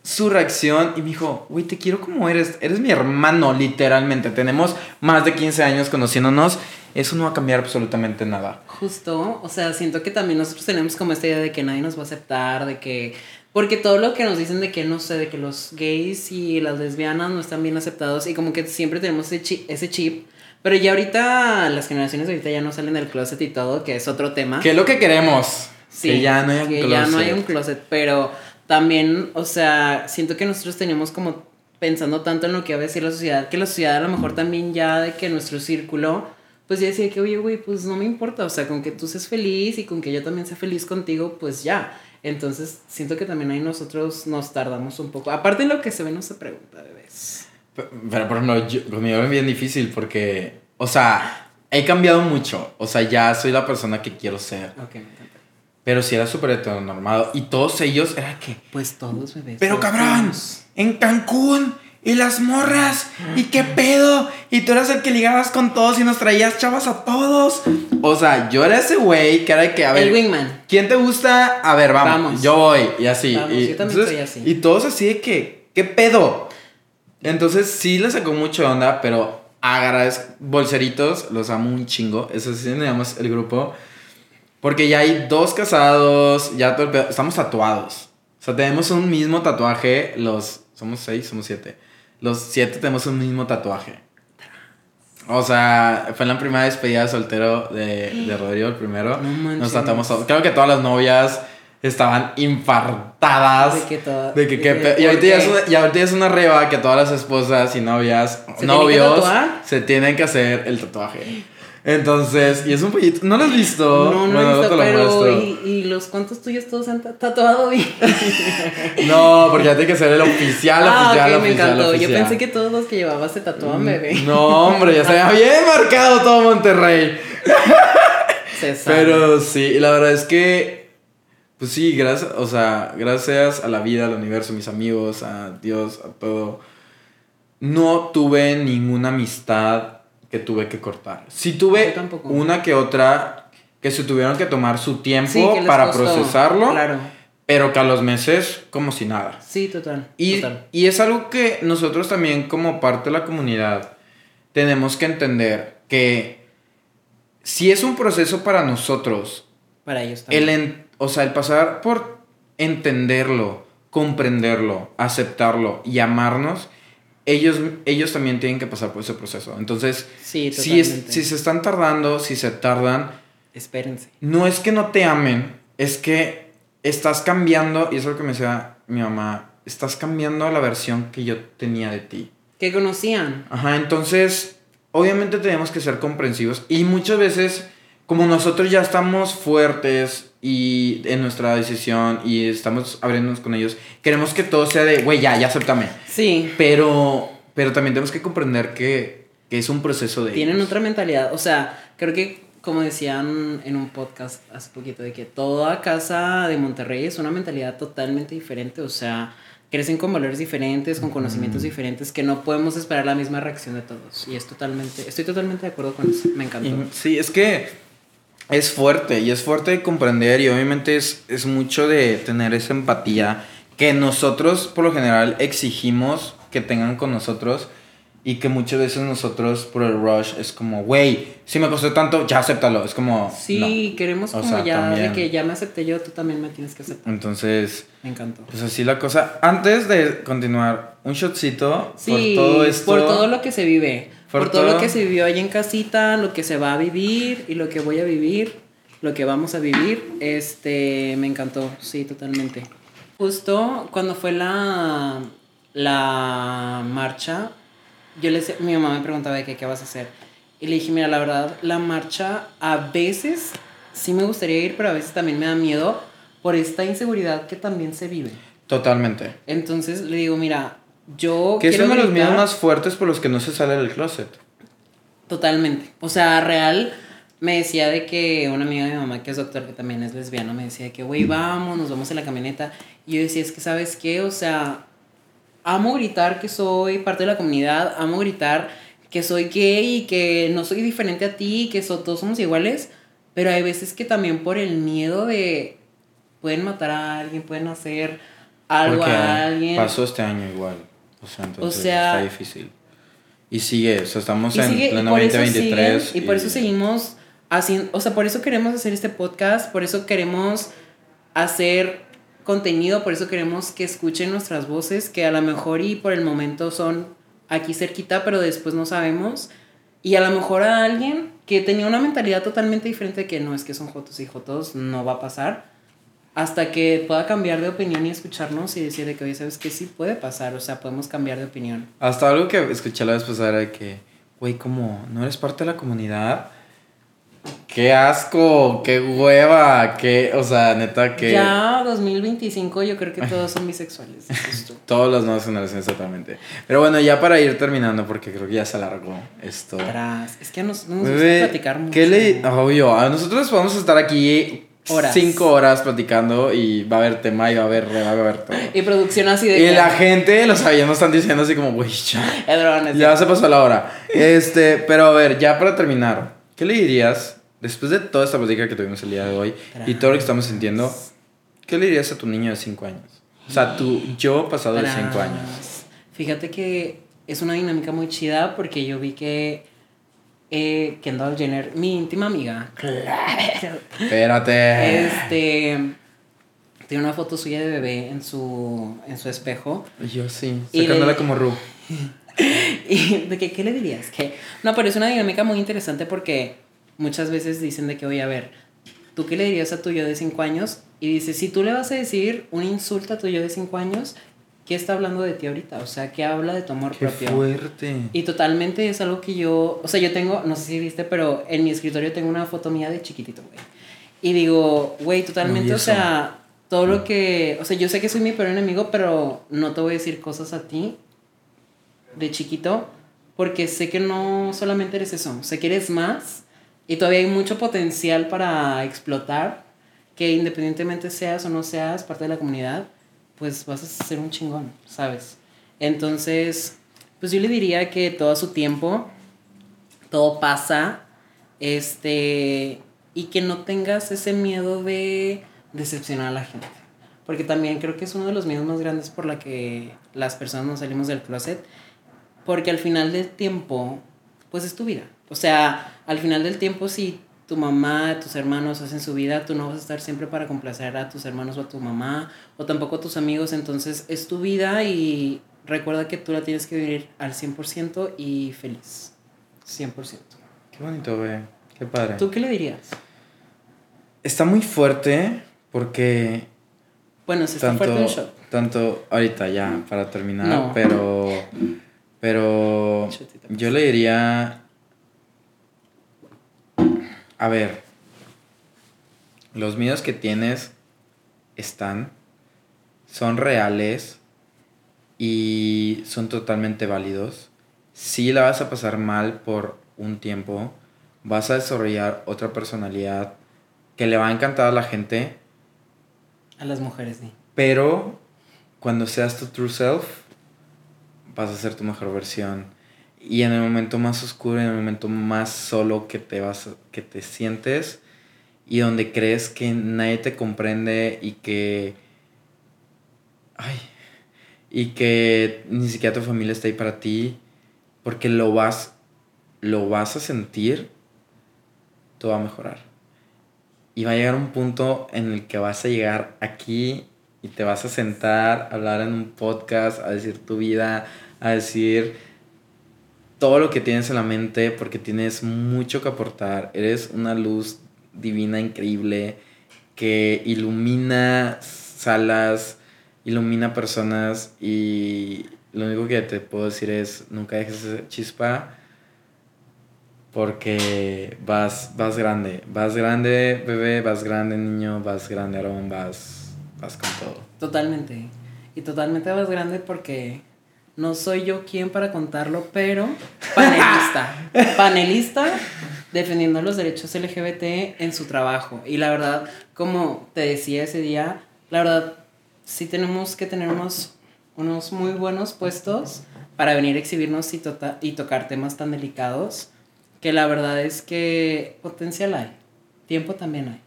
su reacción y me dijo, güey, te quiero como eres, eres mi hermano, literalmente. Tenemos más de 15 años conociéndonos, eso no va a cambiar absolutamente nada. Justo, o sea, siento que también nosotros tenemos como esta idea de que nadie nos va a aceptar, de que... Porque todo lo que nos dicen de que, no sé, de que los gays y las lesbianas no están bien aceptados y como que siempre tenemos ese chip, ese chip. Pero ya ahorita, las generaciones ahorita ya no salen del closet y todo, que es otro tema. ¿Qué es lo que queremos? Sí, que ya no hay un que ya no hay un closet, pero también, o sea, siento que nosotros teníamos como pensando tanto en lo que va a decir la sociedad, que la sociedad a lo mejor también ya de que nuestro círculo pues yo decía que, oye, güey, pues no me importa, o sea, con que tú seas feliz y con que yo también sea feliz contigo, pues ya. Entonces, siento que también ahí nosotros nos tardamos un poco. Aparte de lo que se ve, no se pregunta, bebés. Pero, pero por ejemplo, yo, conmigo es bien difícil porque, o sea, he cambiado mucho. O sea, ya soy la persona que quiero ser. Ok, me encanta. Pero sí era súper heteronormado. Y todos ellos era que, Pues todos, bebés. pero cabrón, en Cancún. Y las morras, y qué pedo, y tú eras el que ligabas con todos y nos traías chavas a todos. O sea, yo era ese güey que era que, a ver, El wingman. ¿Quién te gusta? A ver, vamos. Vamos. Yo voy. Y así. Vamos, y, yo también soy así. Y todos así de que, ¿qué pedo? Entonces sí le sacó mucho onda, pero agradezco. Bolseritos, los amo un chingo. Eso sí le llamamos el grupo. Porque ya hay dos casados, ya todo el pedo. Estamos tatuados. O sea, tenemos un mismo tatuaje. Los. Somos seis, somos siete. Los siete tenemos un mismo tatuaje. O sea, fue en la primera despedida de soltero de, de Rodrigo, el primero. No manches. Nos tatuamos todos. Creo que todas las novias estaban infartadas. De que De pe- y, ¿por ahorita ya es una, y ahorita ya es una reba que todas las esposas y novias, ¿Se tienen que novios, se tienen que hacer el tatuaje. Entonces, y es un pollito. ¿No lo has visto? No, no Bueno, he visto, lo pero. ¿y, y los cuantos tuyos todos han ta- tatuado bien? No, porque ya tiene que ser el oficial, ah, oficial, me oficial, encantó. Yo oficial. Mm, pensé que todos los que llevabas se tatuaban, bebé. No, hombre, ya se había bien marcado todo Monterrey. Se sabe. Pero sí, la verdad es que, pues sí, gracias, o sea, gracias a la vida, al universo, a mis amigos, a Dios, a todo, no tuve ninguna amistad que tuve que cortar. Sí tuve una que otra que se tuvieron que tomar su tiempo Sí, para costó, procesarlo, Claro. pero que a los meses como si nada. Sí, total. Y, total. y es algo que nosotros también como parte de la comunidad tenemos que entender que si es un proceso para nosotros, Para ellos también. el en- o sea, el pasar por entenderlo, comprenderlo, aceptarlo y amarnos, ellos, ellos también tienen que pasar por ese proceso. Entonces, Sí, si, es- si se están tardando, si se tardan, Espérense. no es que no te amen, es que estás cambiando, y eso es lo que me decía mi mamá, estás cambiando la versión que yo tenía de ti. Que conocían. Ajá, entonces, obviamente tenemos que ser comprensivos y muchas veces, como nosotros ya estamos fuertes y en nuestra decisión y estamos abriéndonos con ellos, queremos que todo sea de, güey, ya, ya acéptame. Sí. Pero, pero también tenemos que comprender que, que es un proceso de... Tienen ellos. otra mentalidad. O sea, creo que como decían en un podcast hace poquito, de que toda casa de Monterrey es una mentalidad totalmente diferente. O sea, crecen con valores diferentes, con conocimientos diferentes, que no podemos esperar la misma reacción de todos. Y es totalmente, estoy totalmente de acuerdo con eso. Me encantó. Y- sí, es que es fuerte y es fuerte de comprender y obviamente es, es mucho de tener esa empatía que nosotros por lo general exigimos que tengan con nosotros y que muchas veces nosotros por el rush es como, güey, si me costó tanto, ya acéptalo. Es como... Sí, queremos O como sea, ya también. de que ya me acepté yo, tú también me tienes que no. aceptar. Entonces, Me encantó. pues así la cosa. Antes de continuar, un shotcito Sí, por todo esto. por todo lo que se vive. Por Por, todo, todo- lo que se vivió allá en casita, lo que se va a vivir y lo que voy a vivir, lo que vamos a vivir. Este, me encantó, sí, totalmente. Justo cuando fue la, la marcha, yo le mi mamá me preguntaba de qué, qué vas a hacer. Y le dije, mira, la verdad, la marcha a veces sí me gustaría ir, pero a veces también me da miedo por esta inseguridad que también se vive. Totalmente. Entonces le digo, mira, yo Que es uno de los miedos más fuertes por los que no se sale del closet. Totalmente. O sea, real, me decía de que una amiga de mi mamá, que es doctor, que también es lesbiana, me decía que, güey, vamos, nos vamos en la camioneta. Y yo decía, es que, ¿sabes qué? O sea, amo gritar que soy parte de la comunidad, amo gritar que soy gay y que no soy diferente a ti, que so- todos somos iguales. Pero hay veces que también por el miedo de pueden matar a alguien, pueden hacer algo Porque a alguien. pasó este año igual. O sea, entonces sea- está difícil. Y sigue, o sea, estamos Y en sigue- y pleno por eso 2023. siguen- y por eso seguimos haciendo, o sea, por eso queremos hacer este podcast, por eso queremos hacer contenido, por eso queremos que escuchen nuestras voces, que a lo mejor y por el momento son aquí cerquita, pero después no sabemos. Y a lo mejor a alguien que tenía una mentalidad totalmente diferente de que no es que son jotos y jotos, no va a pasar. Hasta que pueda cambiar de opinión y escucharnos y decir de que, oye, ¿sabes qué? Sí puede pasar, o sea, podemos cambiar de opinión. Hasta algo que escuché la vez pasada era de que, güey, como no eres parte de la comunidad, qué asco, qué hueva, qué, o sea, neta, que... Ya 2025 yo creo que todos son bisexuales. Todas las nuevas generaciones totalmente. Pero bueno, ya para ir terminando, porque creo que ya se alargó esto. Tras. Es que nos, no nos gusta Bebé, platicar mucho. ¿qué le...? Obvio, a nosotros podemos estar aquí Horas. cinco horas platicando y va a haber tema y va a haber, va a haber todo. Y producción así de Y que- la gente, los sabíamos, están diciendo así como, güey, ya. Ya se pasó la hora. Este, pero a ver, ya para terminar, ¿qué le dirías después de toda esta plática que tuvimos el día de hoy y todo lo que estamos sintiendo? ¿Qué le dirías a tu niño de 5 años? O sea, tu yo pasado de 5 Tras. años. Fíjate que es una dinámica muy chida porque yo vi que eh, Kendall Jenner, mi íntima amiga, claro, Espérate. este, tiene una foto suya de bebé en su, en su espejo. Yo sí, sacándola le- como Ru. ¿Y de que, qué le dirías? Que, no, pero es una dinámica muy interesante porque muchas veces dicen de que, oye, a ver, ¿tú qué le dirías a tu yo de 5 años? Y dices, si tú le vas a decir un insulto a tu yo de 5 años, ¿qué está hablando de ti ahorita? O sea, ¿qué habla de tu amor Qué propio? fuerte. Y totalmente es algo que yo, o sea, yo tengo, no sé si viste, pero en mi escritorio tengo una foto mía de chiquitito, güey. Y digo, güey, totalmente, No, o sea, todo lo que, o sea, yo sé que soy mi peor enemigo, pero no te voy a decir cosas a ti de chiquito, porque sé que no solamente eres eso, sé que eres más y todavía hay mucho potencial para explotar, que independientemente seas o no seas parte de la comunidad, pues vas a ser un chingón, ¿sabes? Entonces, pues yo le diría que todo su tiempo, todo pasa, este, y que no tengas ese miedo de decepcionar a la gente. Porque también creo que es uno de los miedos más grandes por la que las personas nos salimos del closet. Porque al final del tiempo, pues es tu vida. O sea, al final del tiempo, si tu mamá, tus hermanos hacen su vida, tú no vas a estar siempre para complacer a tus hermanos o a tu mamá, o tampoco a tus amigos. Entonces es tu vida y recuerda que tú la tienes que vivir al 100% y feliz. 100%. Qué bonito, güey. Qué padre. ¿Tú qué le dirías? Está muy fuerte porque Bueno, se está tanto, fuerte shot. tanto ahorita ya para terminar, No. pero pero yo le diría a ver, los miedos que tienes están son reales y son totalmente válidos. Si la vas a pasar mal por un tiempo, vas a desarrollar otra personalidad que le va a encantar a la gente, A las mujeres, sí. pero cuando seas tu true self, vas a ser tu mejor versión. Y en el momento más oscuro, en el momento más solo que te vas, que te sientes y donde crees que nadie te comprende y que, ay, y que ni siquiera tu familia está ahí para ti, porque lo vas, lo vas a sentir, todo va a mejorar. Y va a llegar un punto en el que vas a llegar aquí y te vas a sentar a hablar en un podcast, a decir tu vida, a decir todo lo que tienes en la mente porque tienes mucho que aportar. Eres una luz divina, increíble, que ilumina salas, ilumina personas y lo único que te puedo decir es nunca dejes esa chispa porque vas, vas grande, vas grande bebé, vas grande niño, vas grande Aarón, vas, vas con todo. Totalmente. Y totalmente más grande porque no soy yo quien para contarlo, pero panelista. panelista defendiendo los derechos LGBT en su trabajo. Y la verdad, como te decía ese día, la verdad, sí tenemos que tener unos, unos muy buenos puestos para venir a exhibirnos y, tota- y tocar temas tan delicados que la verdad es que potencial hay. Tiempo también hay.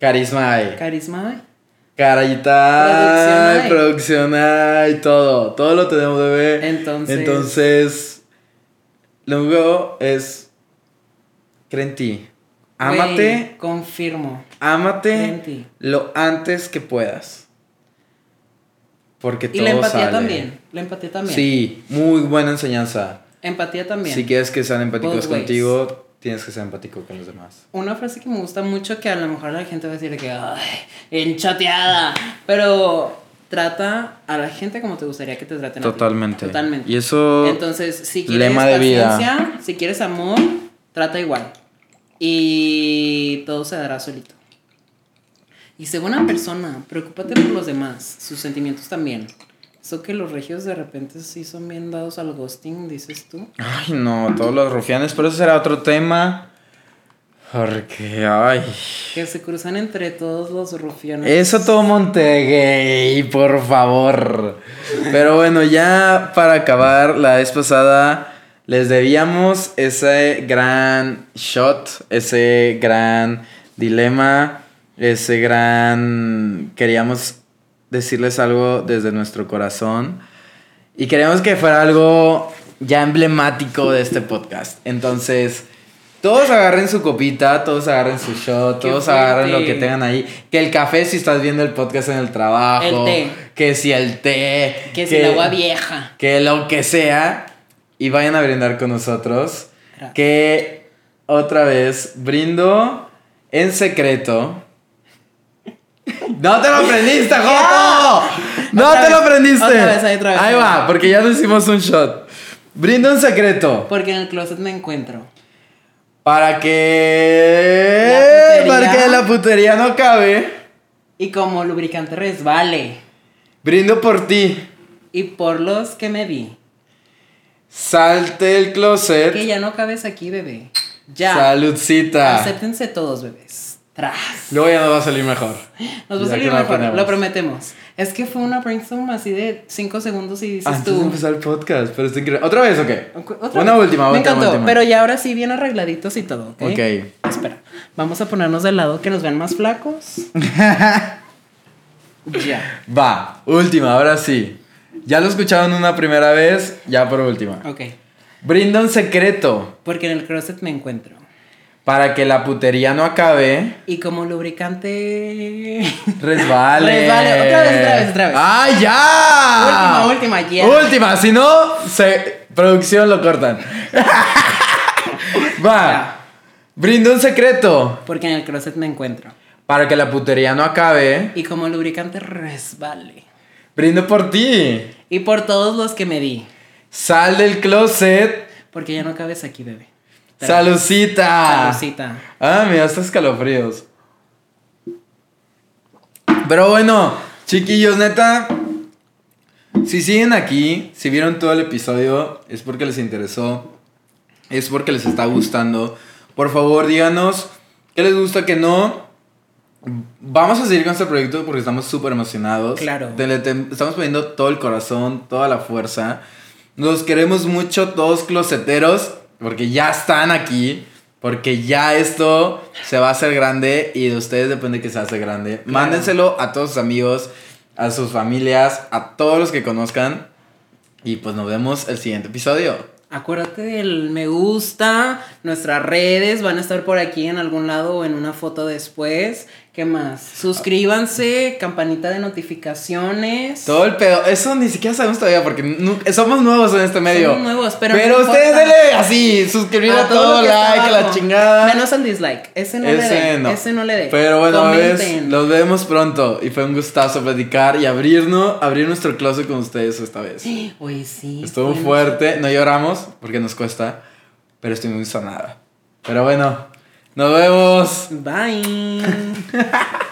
Carisma hay. Carisma hay. Carayita Producción hay, todo, todo lo tenemos bebé. Entonces- Entonces, lo único es, cree en ti. Ámate, confirmo. Ámate lo antes que puedas. Porque Y todo la empatía sale. también. La empatía también. Sí, muy buena enseñanza. Empatía también. Si quieres que sean empáticos Both ways. Tienes que ser empático con los demás. Una frase que me gusta mucho que a lo mejor la gente va a decir de que, ay, enchateada. Pero trata a la gente como te gustaría que te traten a ti. Totalmente. Totalmente. Y eso, Entonces, si quieres lema de vida. paciencia, si quieres amor, trata igual. y todo se dará solito. Y sé buena persona, preocúpate por los demás, sus sentimientos también. Eso que los regios de repente sí son bien dados al ghosting, dices tú. Ay, no, todos los rufianes, pero eso será otro tema. Porque, ay. Que se cruzan entre todos los rufianes. Eso todo Montegay, por favor. Pero bueno, ya para acabar, la vez pasada les debíamos ese gran shot, ese gran dilema, ese gran... Queríamos decirles algo desde nuestro corazón y queríamos que fuera algo ya emblemático de este podcast. Entonces... Todos agarren su copita, todos agarren su shot, todos agarren lo que tengan ahí. Que el café si estás viendo el podcast en el trabajo. El té. Que si el té. Que si el agua vieja. Que lo que sea. Y vayan a brindar con nosotros. Gracias. Que otra vez brindo en secreto. ¡No te lo aprendiste, Joto! ¡No Otra te lo aprendiste! otra vez, ahí, otra vez. Ahí va, porque ya nos hicimos un shot. Brindo en secreto. Porque en el closet me encuentro. Para que. Para que la putería no cabe. Y como lubricante resbale. Brindo por ti. Y por los que me di. Salte el closet. Que ya no cabes aquí, bebé. Ya. Saludcita. Acéptense todos, bebés. Tras. Luego ya nos va a salir mejor. Nos va a salir mejor, lo prometemos. Es que fue una brainstorm así de 5 segundos y dices Antes de tú. empezar el podcast, pero está increíble. ¿Otra vez o qué? Otra Una vez. última, Me otra encantó, última. pero ya ahora sí bien arregladitos y todo, ¿ok? Ok. Espera, vamos a ponernos de lado que nos vean más flacos. ya. Va, última, ahora sí. Ya lo escucharon una primera vez, ya por última. Ok. Brindo un secreto Porque en el closet me encuentro. Para que la putería no acabe. Y como lubricante. Resbale. Resbale. Otra vez, otra vez, otra vez. ¡Ah, ya! Última, última, ya. Última, si no, se... producción lo cortan. Va. Ya. Brindo un secreto Porque en el closet me encuentro. para que la putería no acabe. Y como lubricante resbale. Brindo por ti. Y por todos los que me di. Sal del closet. Porque ya no cabes aquí, bebé. Salucita. Salucita. Ah, mira, hasta escalofríos. Pero bueno, chiquillos, neta. Si siguen aquí, si vieron todo el episodio, es porque les interesó. Es porque les está gustando. Por favor, díganos qué les gusta, qué no. Vamos a seguir con este proyecto porque estamos súper emocionados. Claro. Estamos poniendo todo el corazón, toda la fuerza. Nos queremos mucho todos closeteros porque ya están aquí. Porque ya esto se va a hacer grande y de ustedes depende que se hace grande. Mándenselo a todos sus amigos, a sus familias, a todos los que conozcan. Y pues nos vemos el siguiente episodio. Acuérdate del me gusta, nuestras redes van a estar por aquí en algún lado o en una foto después. ¿Qué más? Suscríbanse, campanita de notificaciones. Todo el pedo. Eso ni siquiera sabemos todavía porque somos nuevos en este medio. Somos nuevos, pero no ustedes denle así, suscribir a, todo, está like, la abajo. chingada. Menos al dislike. Ese no le Ese dé. no. Ese no le dé. Pero bueno, ves, los vemos pronto. Y fue un gustazo platicar y abrirnos, abrir nuestro closet con ustedes esta vez. Oye, sí. Estuvo fue- fuerte, no lloramos porque nos cuesta, pero estoy muy sonada. Pero bueno, nos vemos. Bye.